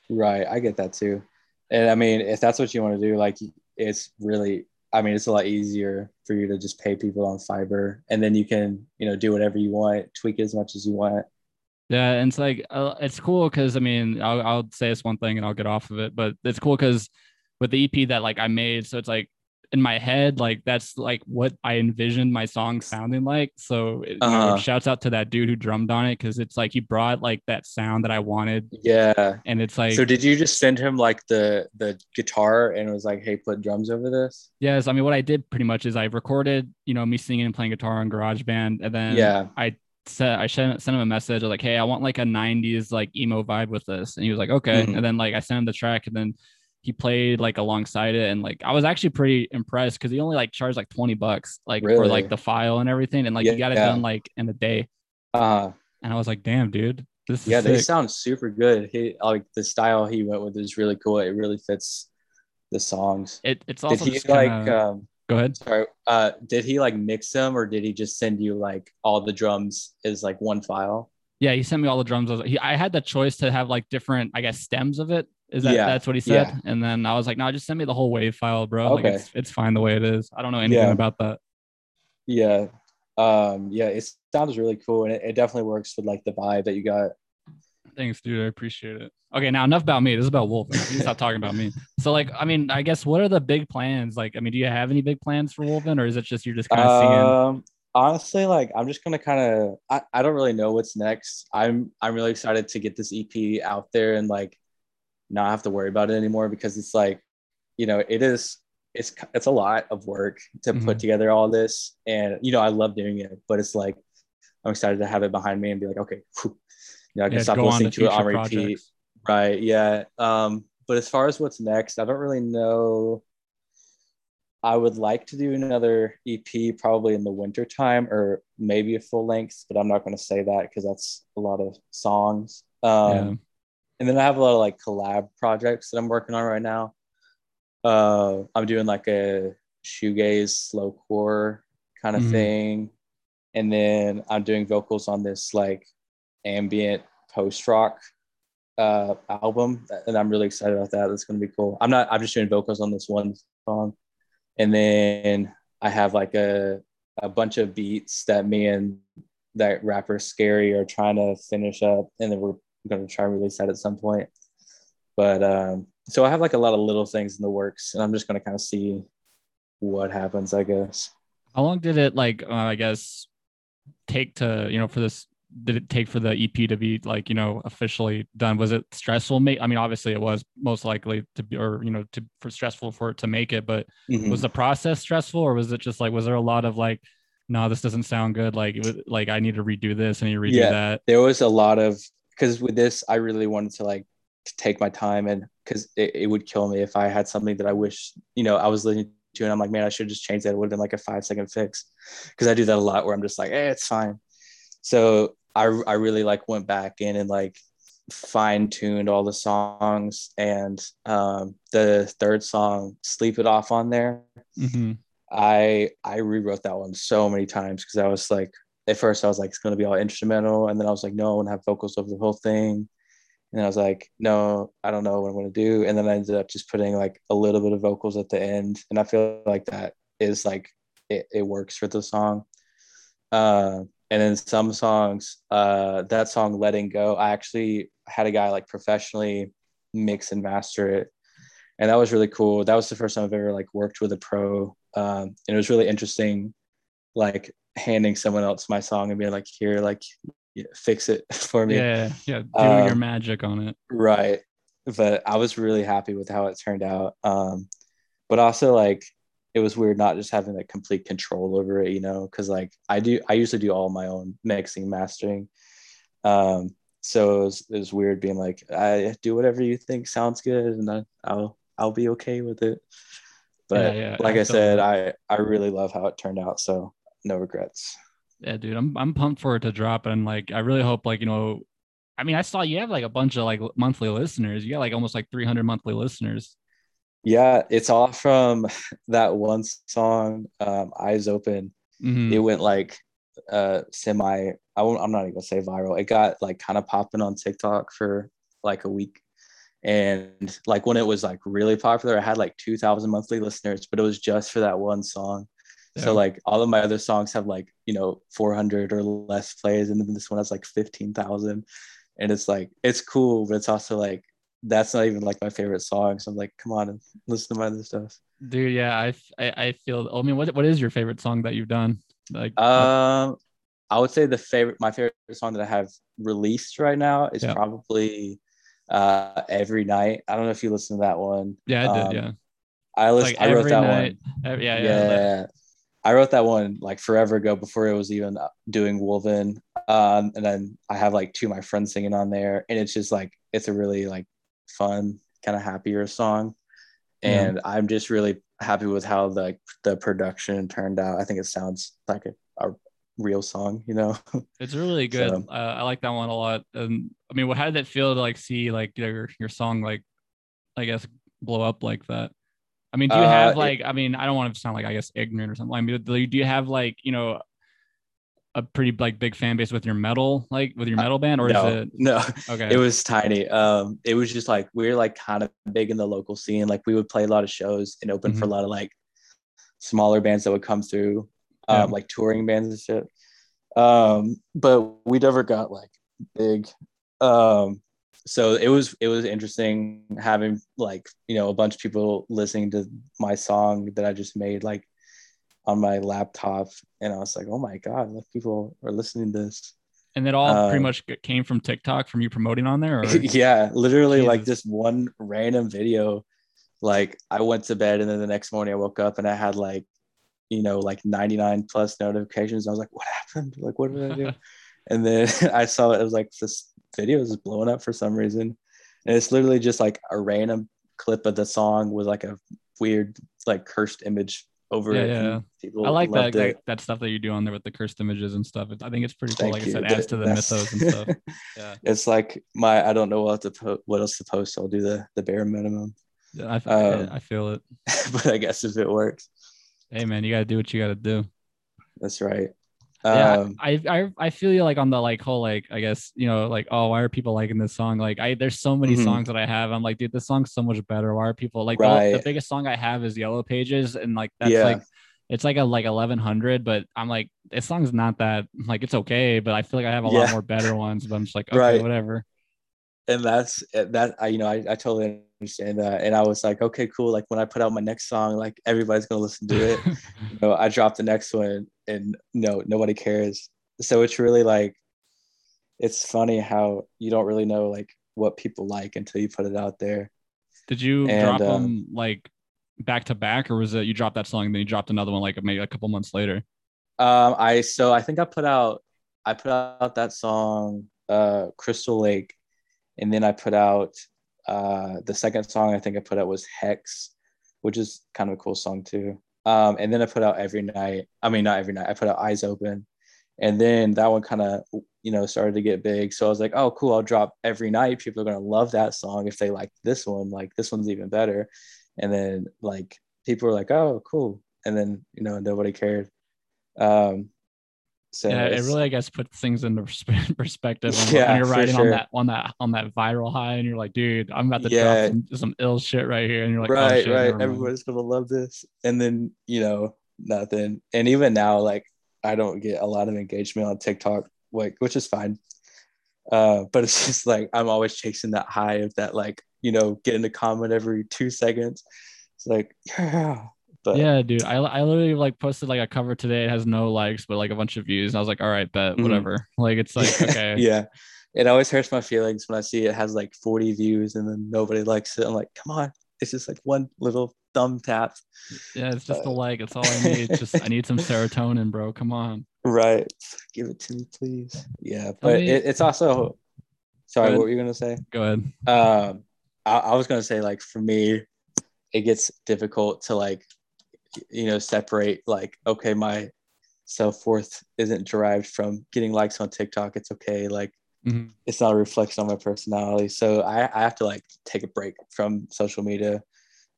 Right, I get that too. And I mean, if that's what you want to do, like, it's really. I mean, it's a lot easier for you to just pay people on Fiverr, and then you can, you know, do whatever you want, tweak as much as you want. Yeah, and it's like uh, it's cool because I mean, I'll, I'll say this one thing and I'll get off of it, but it's cool because with the EP that like I made. So it's like in my head, like that's like what I envisioned my song sounding like. So it, uh-huh. know, shouts out to that dude who drummed on it because it's like he brought like that sound that I wanted. Yeah, and it's like. So did you just send him like the the guitar and it was like, hey, put drums over this? Yes, I mean what I did pretty much is I recorded, you know, me singing and playing guitar on GarageBand, and then yeah, I said I sent, sent him a message. Like, hey, I want like a '90s like emo vibe with this, and he was like, okay. Mm-hmm. And then like I sent him the track, and then he played like alongside it and like I was actually pretty impressed because he only like charged like 20 bucks like really? for like the file and everything and like yeah, he got it yeah. done like in a day. Uh and I was like, damn, dude. This yeah, they sound super good. He like the style he went with is really cool. It really fits the songs. It, it's also did he kinda... like um go ahead. Sorry. Uh did he like mix them or did he just send you like all the drums as like one file? Yeah, he sent me all the drums. I, was, he, I had the choice to have like different, I guess, stems of it. Is that yeah. that's what he said? Yeah. And then I was like, no, just send me the whole wave file, bro. Okay. Like it's, it's fine the way it is. I don't know anything yeah. about that. Yeah. Um, yeah, it sounds really cool and it, it definitely works with like the vibe that you got. Thanks, dude. I appreciate it. Okay, now enough about me. This is about Wolf. stop talking about me. So, like, I mean, I guess what are the big plans? Like, I mean, do you have any big plans for Wulven, or is it just you're just kind of um, seeing? Honestly, like, I'm just gonna kind of. I, I don't really know what's next. I'm I'm really excited to get this EP out there and like not have to worry about it anymore because it's like, you know, it is it's it's a lot of work to mm-hmm. put together all this, and you know, I love doing it, but it's like I'm excited to have it behind me and be like, okay, whew, you know, I can yeah, stop listening to, to it on repeat. Projects. Right? Yeah. Um, but as far as what's next, I don't really know. I would like to do another EP probably in the winter time or maybe a full length, but I'm not going to say that because that's a lot of songs. Um, yeah and then I have a lot of like collab projects that I'm working on right now. Uh, I'm doing like a shoegaze slowcore kind of mm-hmm. thing, and then I'm doing vocals on this like ambient post rock uh, album, and I'm really excited about that. That's gonna be cool. I'm not. I'm just doing vocals on this one song, and then I have like a a bunch of beats that me and that rapper Scary are trying to finish up, and then we're I'm going to try and release that at some point. But um, so I have like a lot of little things in the works, and I'm just going to kind of see what happens, I guess. How long did it like? Uh, I guess take to you know for this did it take for the EP to be like you know officially done? Was it stressful? I mean, obviously it was most likely to be, or you know, to for stressful for it to make it. But mm-hmm. was the process stressful, or was it just like was there a lot of like, no, this doesn't sound good. Like, it was, like I need to redo this and you redo yeah, that. There was a lot of because with this, I really wanted to like take my time and because it, it would kill me if I had something that I wish, you know, I was listening to and I'm like, man, I should just change that. It would have been like a five second fix because I do that a lot where I'm just like, hey, it's fine. So I, I really like went back in and like fine tuned all the songs. And um, the third song, Sleep It Off on there, Mm-hmm. I I rewrote that one so many times because I was like, at first I was like, it's gonna be all instrumental, and then I was like, no, I want to have vocals over the whole thing. And I was like, no, I don't know what I'm gonna do. And then I ended up just putting like a little bit of vocals at the end, and I feel like that is like it, it works for the song. Uh, and then some songs, uh, that song "Letting Go," I actually had a guy like professionally mix and master it, and that was really cool. That was the first time I've ever like worked with a pro, um, and it was really interesting, like handing someone else my song and being like, "Here, like, fix it for me." Yeah, yeah. Do Um, your magic on it. Right. But I was really happy with how it turned out. Um, but also like it was weird not just having like complete control over it, you know, because like I do I usually do all my own mixing, mastering. Um, so it was, it was weird being like, I do whatever you think sounds good and I, I'll I'll be okay with it. But Yeah, yeah, like I said. I I really love how it turned out. So no regrets. Yeah, dude, I'm I'm pumped for it to drop, and like I really hope like you know, I mean, I saw you have like a bunch of like monthly listeners. You got like almost like 300 monthly listeners. Yeah, it's all from that one song, um, Eyes Open. Mhm. it went like uh semi I won't, I'm not even gonna say viral. It got like kind of popping on TikTok for like a week. And like when it was like really popular, I had like 2,000 monthly listeners, but it was just for that one song. Yeah. So like all of my other songs have like, you know, 400 or less plays. And then this one has like 15,000. And it's like, it's cool, but it's also like, that's not even like my favorite song. So I'm like, come on and listen to my other stuff. Dude, yeah, I, I I feel. I mean, what what is your favorite song that you've done? Like, Um, I would say the favorite, my favorite song that I have released right now is Yeah. probably uh "Every Night." I don't know if you listen to that one. yeah, I did. um, yeah, I listened. like I wrote that night. one. Ev- yeah, Yeah, yeah. I wrote that one like forever ago before it was even doing Wulven. Um, and then I have like two of my friends singing on there, and it's just like it's a really like fun, kind of happier song. Yeah. And I'm just really happy with how the the production turned out. I think it sounds like a, a real song, you know. It's really good. So- uh, I like that one a lot. And I mean, what how did it feel to like see like your your song like, I guess, blow up like that? I mean, do you Uh, have it- like? I mean, I don't want to sound like I guess ignorant or something. I mean, do you, do you have like you know, a pretty like big fan base with your metal like with your metal band or no, is it no, okay? it was tiny. Um, it was just like we are like kind of big in the local scene. Like we would play a lot of shows and open for a lot of like smaller bands that would come through, um, Yeah. like touring bands and shit. Um, but we never got like big. Um, so it was it was interesting having like you know a bunch of people listening to my song that I just made like on my laptop, and I was like, oh my god, like people are listening to this. and it all pretty um, much came from TikTok from you promoting on there or yeah, literally like Jesus. just one random video. Like I went to bed and then the next morning I woke up and I had like, you know, like 99 plus notifications. I was like, what happened? Like, what did I do? and then I saw it, it was like this video is blowing up for some reason. And it's literally just like a random clip of the song with like a weird, like cursed image over Yeah, it. yeah. I like that, that that stuff that you do on there with the cursed images and stuff. It- I think it's pretty cool. Thank like you. I said, adds to the mythos and stuff. Yeah. It's like my I don't know what to po- what else to post. So I'll do the the bare minimum. Yeah, I, Um, I feel it. but I guess if it works, Hey man, you gotta do what you gotta do. that's right. Yeah, Um, I, I I feel you like on the like whole like I guess you know like oh why are people liking this song like I there's so many Mhm. songs that I have I'm like dude this song's so much better why are people like the- the, biggest song I have is Yellow Pages and like that's Yeah. like it's like a like 1100 but I'm like this song's not that like it's okay but I feel like I have a lot more better ones but I'm just like okay Right. whatever and that's that. I you know I, I totally understand that, and I was like, okay, cool. Like when I put out my next song, like everybody's gonna listen to it. you know, I dropped the next one, and no, nobody cares. So it's really like, it's funny how you don't really know like what people like until you put it out there. did you And, drop um, them like back to back or was it you dropped that song and then you dropped another one like maybe a couple months later Um, I so I think I put out I put out that song, uh, Crystal Lake, and then I put out uh the second song I think I put out was Hex, which is kind of a cool song too. Um, and then I put out every night. I mean, not every night. I put out Eyes Open, And then that one kind of, you know, started to get big. So I was like, oh, cool. I'll drop every night. People are to love that song if they like this one. Like, this one's even better. And then, like, people were like, oh, cool. And then, you know, nobody cared. Um, so yeah, it really, I guess, puts things into perspective when, yeah, when you're riding sure. on that on that on that viral high, and you're like, dude, I'm about to yeah. drop some, some, ill shit right here, and you're like, oh, right, oh, right, everybody's gonna love this, and then you know nothing, and even now, like I don't get a lot of engagement on TikTok, like which is fine, uh, but it's just like I'm always chasing that high of that, like you know, getting a comment every two seconds. It's like, yeah, but yeah, dude, I, I literally like posted like a cover today. It has no likes, but like a bunch of views. And I was like, all right, bet, mm-hmm. whatever. Like it's like okay. yeah. It always hurts my feelings when I see it has like 40 views and then nobody likes it. I'm like, come on. It's just like one little thumb tap. Yeah, it's just uh, a like. It's all I need. It's just I need some serotonin, bro. Come on. Right. Give it to me, please. Yeah. But me, it, it's also sorry, what were you gonna say? Go ahead. Um I, I was gonna say like for me, it gets difficult to like you know separate like okay my self-worth isn't derived from getting likes on tiktok. It's okay. Like mm-hmm. it's not a reflection on my personality. So I, I have to like take a break from social media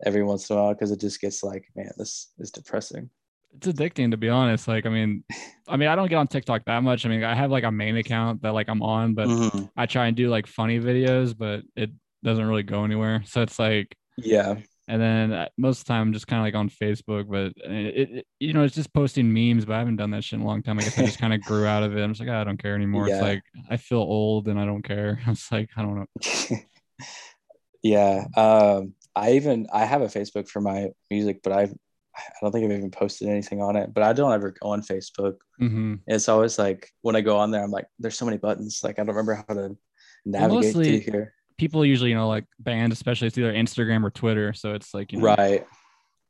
every once in a while because it just gets like man this is depressing. It's addicting to be honest. Like i mean i mean i don't get on tiktok that much. I mean i have like a main account that like i'm on but mm-hmm. i try and do like funny videos but it doesn't really go anywhere. So it's like yeah and then uh, most of the time I'm just kind of like on Facebook, but uh, it, it, you know, it's just posting memes, but I haven't done that shit in a long time. I guess I just kind of grew out of it. I'm just like, oh, I don't care anymore. Yeah. It's like, I feel old and I don't care. I'm just like, I don't know. yeah. Um, I even, I have a Facebook for my music, but I've, I don't think I've even posted anything on it, but I don't ever go on Facebook. Mm-hmm. It's always like when I go on there, I'm like, there's so many buttons. Like, I don't remember how to navigate Mostly, through here people usually you know like banned especially it's either instagram or twitter so it's like you know, right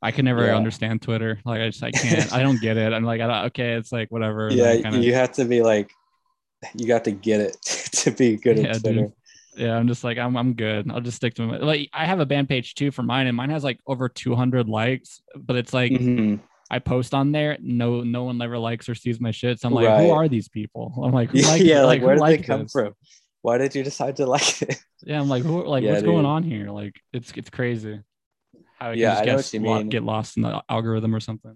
i can never yeah. understand twitter like i just i can't i don't get it i'm like I don't, okay it's like whatever yeah kinda... you have to be like you got to get it to be good yeah, at twitter dude. yeah i'm just like I'm, I'm good i'll just stick to my like i have a band page too for mine and mine has like over 200 likes but it's like mm-hmm. I post on there, no, no one ever likes or sees my shit. So I'm like, right. who are these people? I'm like, like yeah, like, where did they come this? from? Why did you decide to like it? Yeah, I'm like, who, like, yeah, what's dude. going on here? Like, it's it's crazy. How you yeah, just get, lo- get lost in the algorithm or something.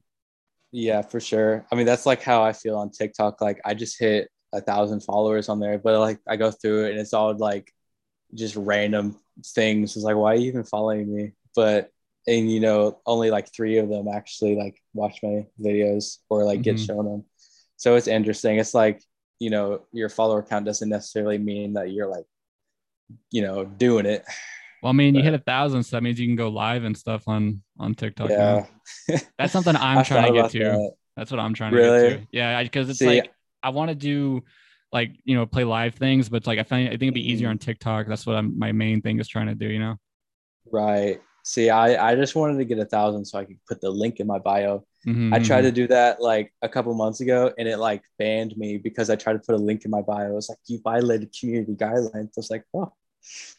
Yeah, for sure. I mean, that's like how I feel on TikTok. Like, I just hit a thousand followers on there, but like, I go through it and it's all like just random things. It's like, why are you even following me? But and you know, only like three of them actually like watch my videos or like get mm-hmm. shown them. So it's interesting. It's like you know your follower count doesn't necessarily mean that you're like you know doing it. Well i mean but, you hit a thousand so that means you can go live and stuff on on tiktok yeah. that's something i'm trying to get to. that. that's what i'm trying to really? get to. Yeah because it's See, like i want to do like you know play live things but it's like i find i think it'd be easier mm-hmm. on tiktok. That's what i'm my main thing is trying to do you know? Right See, I, I just wanted to get a thousand so I could put the link in my bio. Mm-hmm. I tried to do that like a couple months ago and it like banned me because I tried to put a link in my bio. It was like, you violated community guidelines. I was like, oh,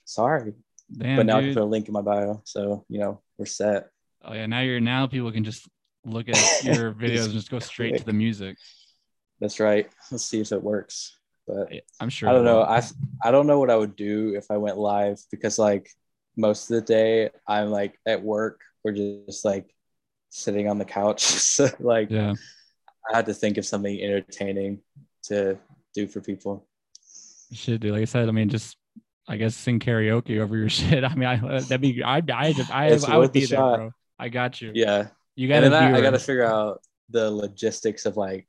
sorry. Damn, but now dude. I can put a link in my bio. So, you know, we're set. Oh, yeah. Now you're now people can just look at your videos and just go straight to the music. That's right. Let's see if it works. But I'm sure I don't know. I I don't know what I would do if I went live because like most of the day I'm like at work or just like sitting on the couch. so like yeah. I had to think of something entertaining to do for people. Should do like I said. I mean, just I guess sing karaoke over your shit. I mean, I that'd be I I I, I would be the there, shot. bro. I got you. Yeah, you got. to. I, I got to figure out the logistics of like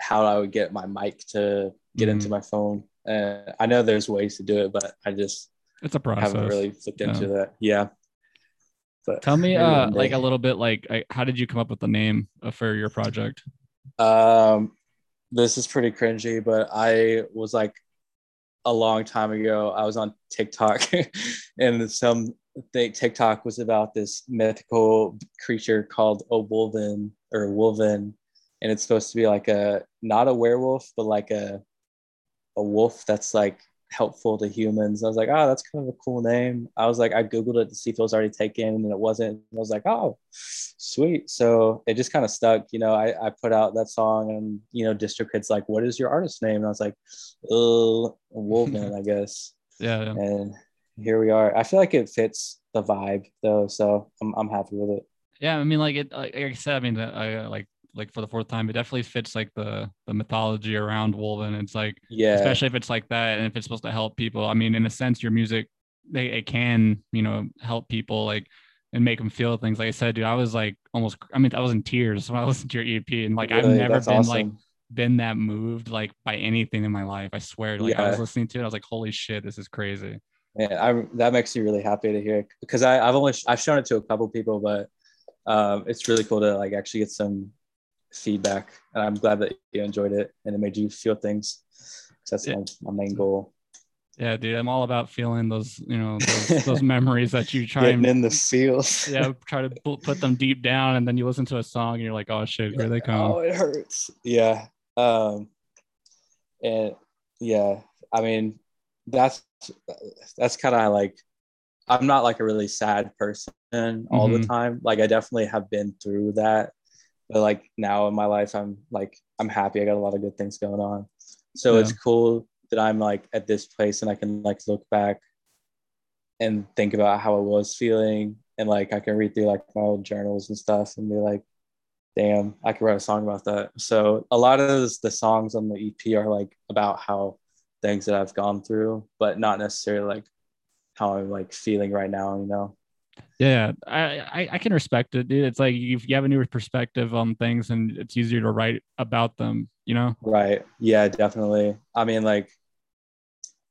how I would get my mic to get mm into my phone. Uh, I know there's ways to do it, but I just it's a process. I haven't really looked into yeah. that. Yeah. But Tell me, uh, like a little bit, like how did you come up with the name of for your project? Um, this is pretty cringy, but I was like a long time ago. I was on TikTok, and some think TikTok was about this mythical creature called a wolven or wolven, and it's supposed to be like a not a werewolf, but like a a wolf that's like helpful to humans. I was like, oh, that's kind of a cool name. I was like, I googled it to see if it was already taken, and it wasn't. I was like, oh, sweet. So it just kind of stuck. You know, I, I put out that song, and you know, DistroKid's like, what is your artist name? And I was like, oh, Wulven, I guess. Yeah, yeah. And here we are. I feel like it fits the vibe though, so I'm I'm happy with it. Yeah, I mean, like it, like I said, I mean, I like like for the fourth time, it definitely fits like the the mythology around Wulven. It's like yeah, especially if it's like that and if it's supposed to help people. I mean, in a sense, your music they it can you know help people like and make them feel things. Like I said, dude, I was like almost. I mean, I was in tears when I listened to your EP, and like really? I've never That's been awesome. like been that moved like by anything in my life. I swear. Like yeah. I was listening to it, I was like, holy shit, this is crazy. Yeah, I that makes me really happy to hear because I I've only I've shown it to a couple people, but um, it's really cool to like actually get some feedback. And I'm glad that you enjoyed it and it made you feel things. Because that's yeah. my, my main goal. Yeah, dude, I'm all about feeling those, you know, those, those memories that you try Getting and in the feels. yeah, try to put them deep down, and then you listen to a song and you're like, oh shit, here they come. Oh, it hurts. Yeah. Um, and yeah, I mean, that's that's kind of like I'm not like a really sad person all mm-hmm. the time. Like I definitely have been through that but like now in my life i'm like i'm happy. I got a lot of good things going on. So yeah. it's cool that i'm like at this place and i can like look back and think about how i was feeling. And like i can read through like my old journals and stuff and be like damn i could write a song about that. So a lot of the songs on the ep are like about how things that i've gone through but not necessarily like how i'm like feeling right now you know yeah, I, I can respect it, dude. It's like if you have a newer perspective on things, and it's easier to write about them. You know? Right. Yeah, definitely. I mean, like,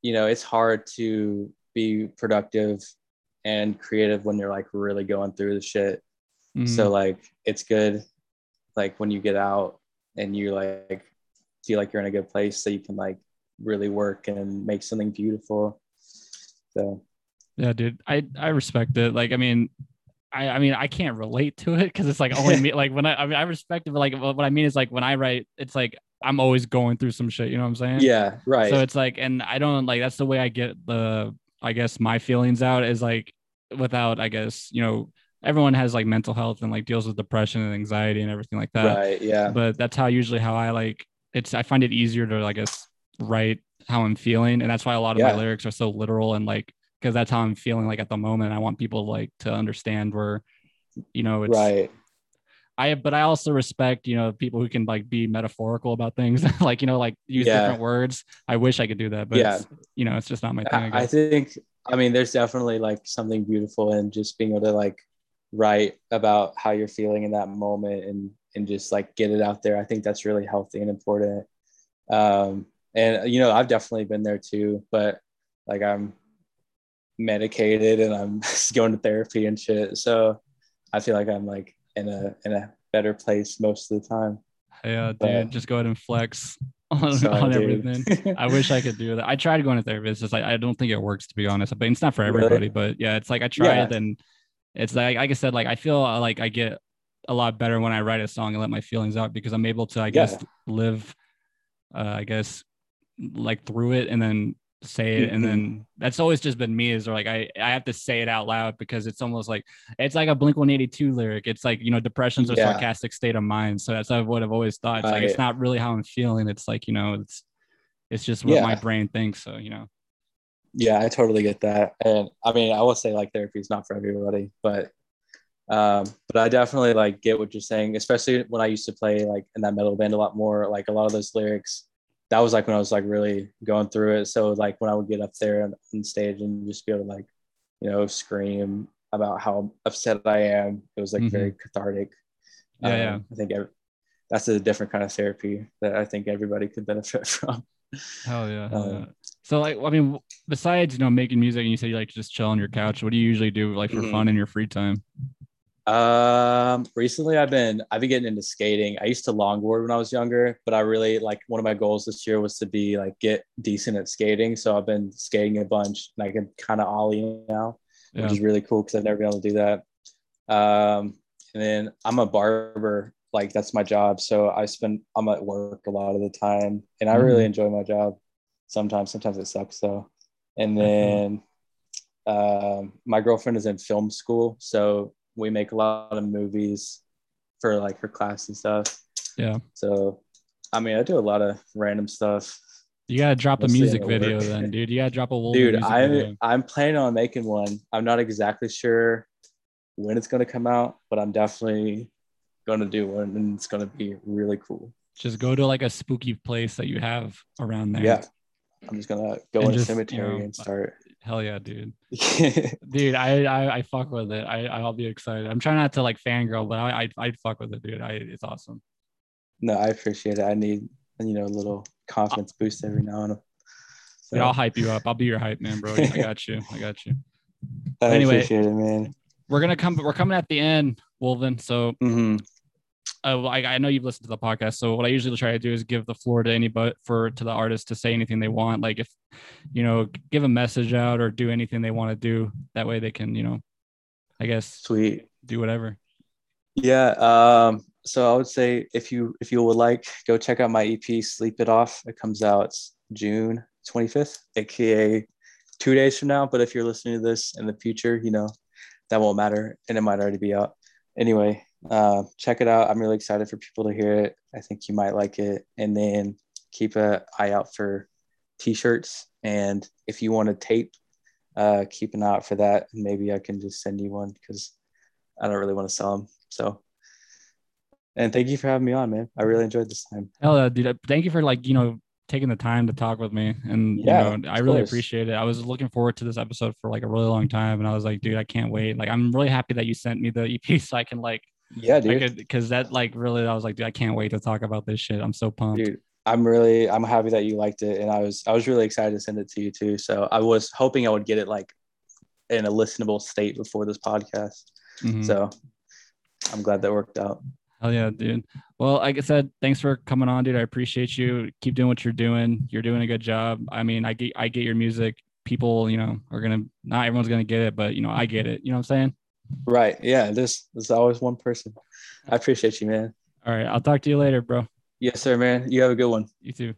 you know, it's hard to be productive and creative when you're like really going through the shit. Mm-hmm. So like, it's good, like when you get out and you like feel like you're in a good place, so you can like really work and make something beautiful. So yeah, dude, I I respect it. Like, I mean, I I mean, I can't relate to it because it's like only me. Like when I I mean, I respect it, but like what I mean is like when I write, it's like I'm always going through some shit. You know what I'm saying? Yeah, right. So it's like, and I don't like that's the way I get the I guess my feelings out is like without I guess you know everyone has like mental health and like deals with depression and anxiety and everything like that. Right. Yeah. But that's how usually how I like it's I find it easier to I guess write how I'm feeling, and that's why a lot of yeah. my lyrics are so literal and like because that's how I'm feeling like at the moment. I want people like to understand where, you know, it's right. I but I also respect, you know, people who can like be metaphorical about things, like you know, like use yeah. different words. I wish I could do that, but yeah. you know, it's just not my thing. I, I think I mean there's definitely like something beautiful in just being able to like write about how you're feeling in that moment and and just like get it out there. I think that's really healthy and important. Um and you know, I've definitely been there too, but like I'm medicated and I'm going to therapy and shit. So I feel like I'm like in a in a better place most of the time. Yeah, but, dude, just go ahead and flex on, sorry, on everything. I wish I could do that. I tried going to therapy. It's just like I don't think it works to be honest. But it's not for everybody. Really? But yeah, it's like I tried yeah. and it's like like I said, like I feel like I get a lot better when I write a song and let my feelings out because I'm able to, I guess, yeah. live, uh, I guess, like through it and then say it and then mm-hmm. that's always just been me is like I, I have to say it out loud because it's almost like it's like a blink 182 lyric. It's like you know depression's a yeah. sarcastic state of mind. So that's what i've always thought. It's like it's not really how i'm feeling. It's like you know it's it's just what yeah. my brain thinks so you know. Yeah i totally get that. And i mean i will say like therapy is not for everybody but um but i definitely like get what you're saying especially when i used to play like in that metal band a lot more like a lot of those lyrics that was like when I was like really going through it. So like when I would get up there on, stage and just be able to like, you know, scream about how upset I am, it was like mm-hmm. very cathartic. Yeah, um, yeah. I think every, that's a different kind of therapy that I think everybody could benefit from. Hell yeah. Hell um, yeah. So like, I mean, besides you know making music, and you say you like to just chill on your couch. What do you usually do like for mm-hmm. fun in your free time? Um, recently I've been I've been getting into skating. I used to longboard when I was younger, but I really like one of my goals this year was to be like get decent at skating. So I've been skating a bunch and I can kind of ollie now, yeah. which is really cool because I've never been able to do that. Um, and then I'm a barber, like that's my job. So I spend I'm at work a lot of the time and I really mm-hmm. enjoy my job. sometimes. Sometimes it sucks though. And then um, my girlfriend is in film school, so we make a lot of movies for like her class and stuff. Yeah. So, I mean, I do a lot of random stuff. You gotta drop a music video work. then, dude. You gotta drop a Wulven Dude, I'm video. I'm planning on making one. I'm not exactly sure when it's gonna come out, but I'm definitely gonna do one, and it's gonna be really cool. Just go to like a spooky place that you have around there. Yeah, I'm just gonna go And in a just, you cemetery know, and start. Hell yeah, dude. Dude, I, I I fuck with it. I I'll be excited. I'm trying not to like fangirl, but I I I'd fuck with it, dude. I it's awesome. no, I appreciate it. I need you know a little confidence boost every now and then. So, Dude, I'll hype you up. I'll be your hype man, bro. I got you. I got you. I anyway. appreciate it, man. We're gonna come. We're coming at the end, Wulven. So hmm uh, I, I know you've listened to the podcast. So what I usually try to do is give the floor to anybody for to the artist to say anything they want. Like if you know, give a message out or do anything they want to do. That way they can, you know, I guess Sweet. do whatever. Yeah. Um, so I would say if you if you would like, go check out my EP "Sleep It Off." It comes out June 25th, aka two days from now. But if you're listening to this in the future, you know that won't matter, and it might already be out. Anyway, uh, check it out. I'm really excited for people to hear it. I think you might like it, and then keep an eye out for t-shirts. And if you want a tape, uh, keep an eye out for that. And maybe I can just send you one because I don't really want to sell them. So, and thank you for having me on, man. I really enjoyed this time. Hell yeah, dude. Thank you for like, you know, taking the time to talk with me. And Yeah, you know, I really course. appreciate it. I was looking forward to this episode for like a really long time. And I was like, dude, I can't wait. Like, I'm really happy that you sent me the EP so I can like, Yeah, dude. because that like really, I was like, dude, I can't wait to talk about this shit. I'm so pumped. dude i'm really i'm happy that you liked it and i was i was really excited to send it to you too so i was hoping i would get it like in a listenable state before this podcast Mhm. so i'm glad that worked out Hell yeah, dude. Well, like I said, thanks for coming on, dude. I appreciate you. Keep doing what you're doing. You're doing a good job. I mean, I get I get your music. People, you know, are gonna not everyone's gonna get it, but you know, I get it. You know what I'm saying? Right yeah this there's always one person i appreciate you man All right. I'll talk to you later, bro. yes sir man you have a good one You too.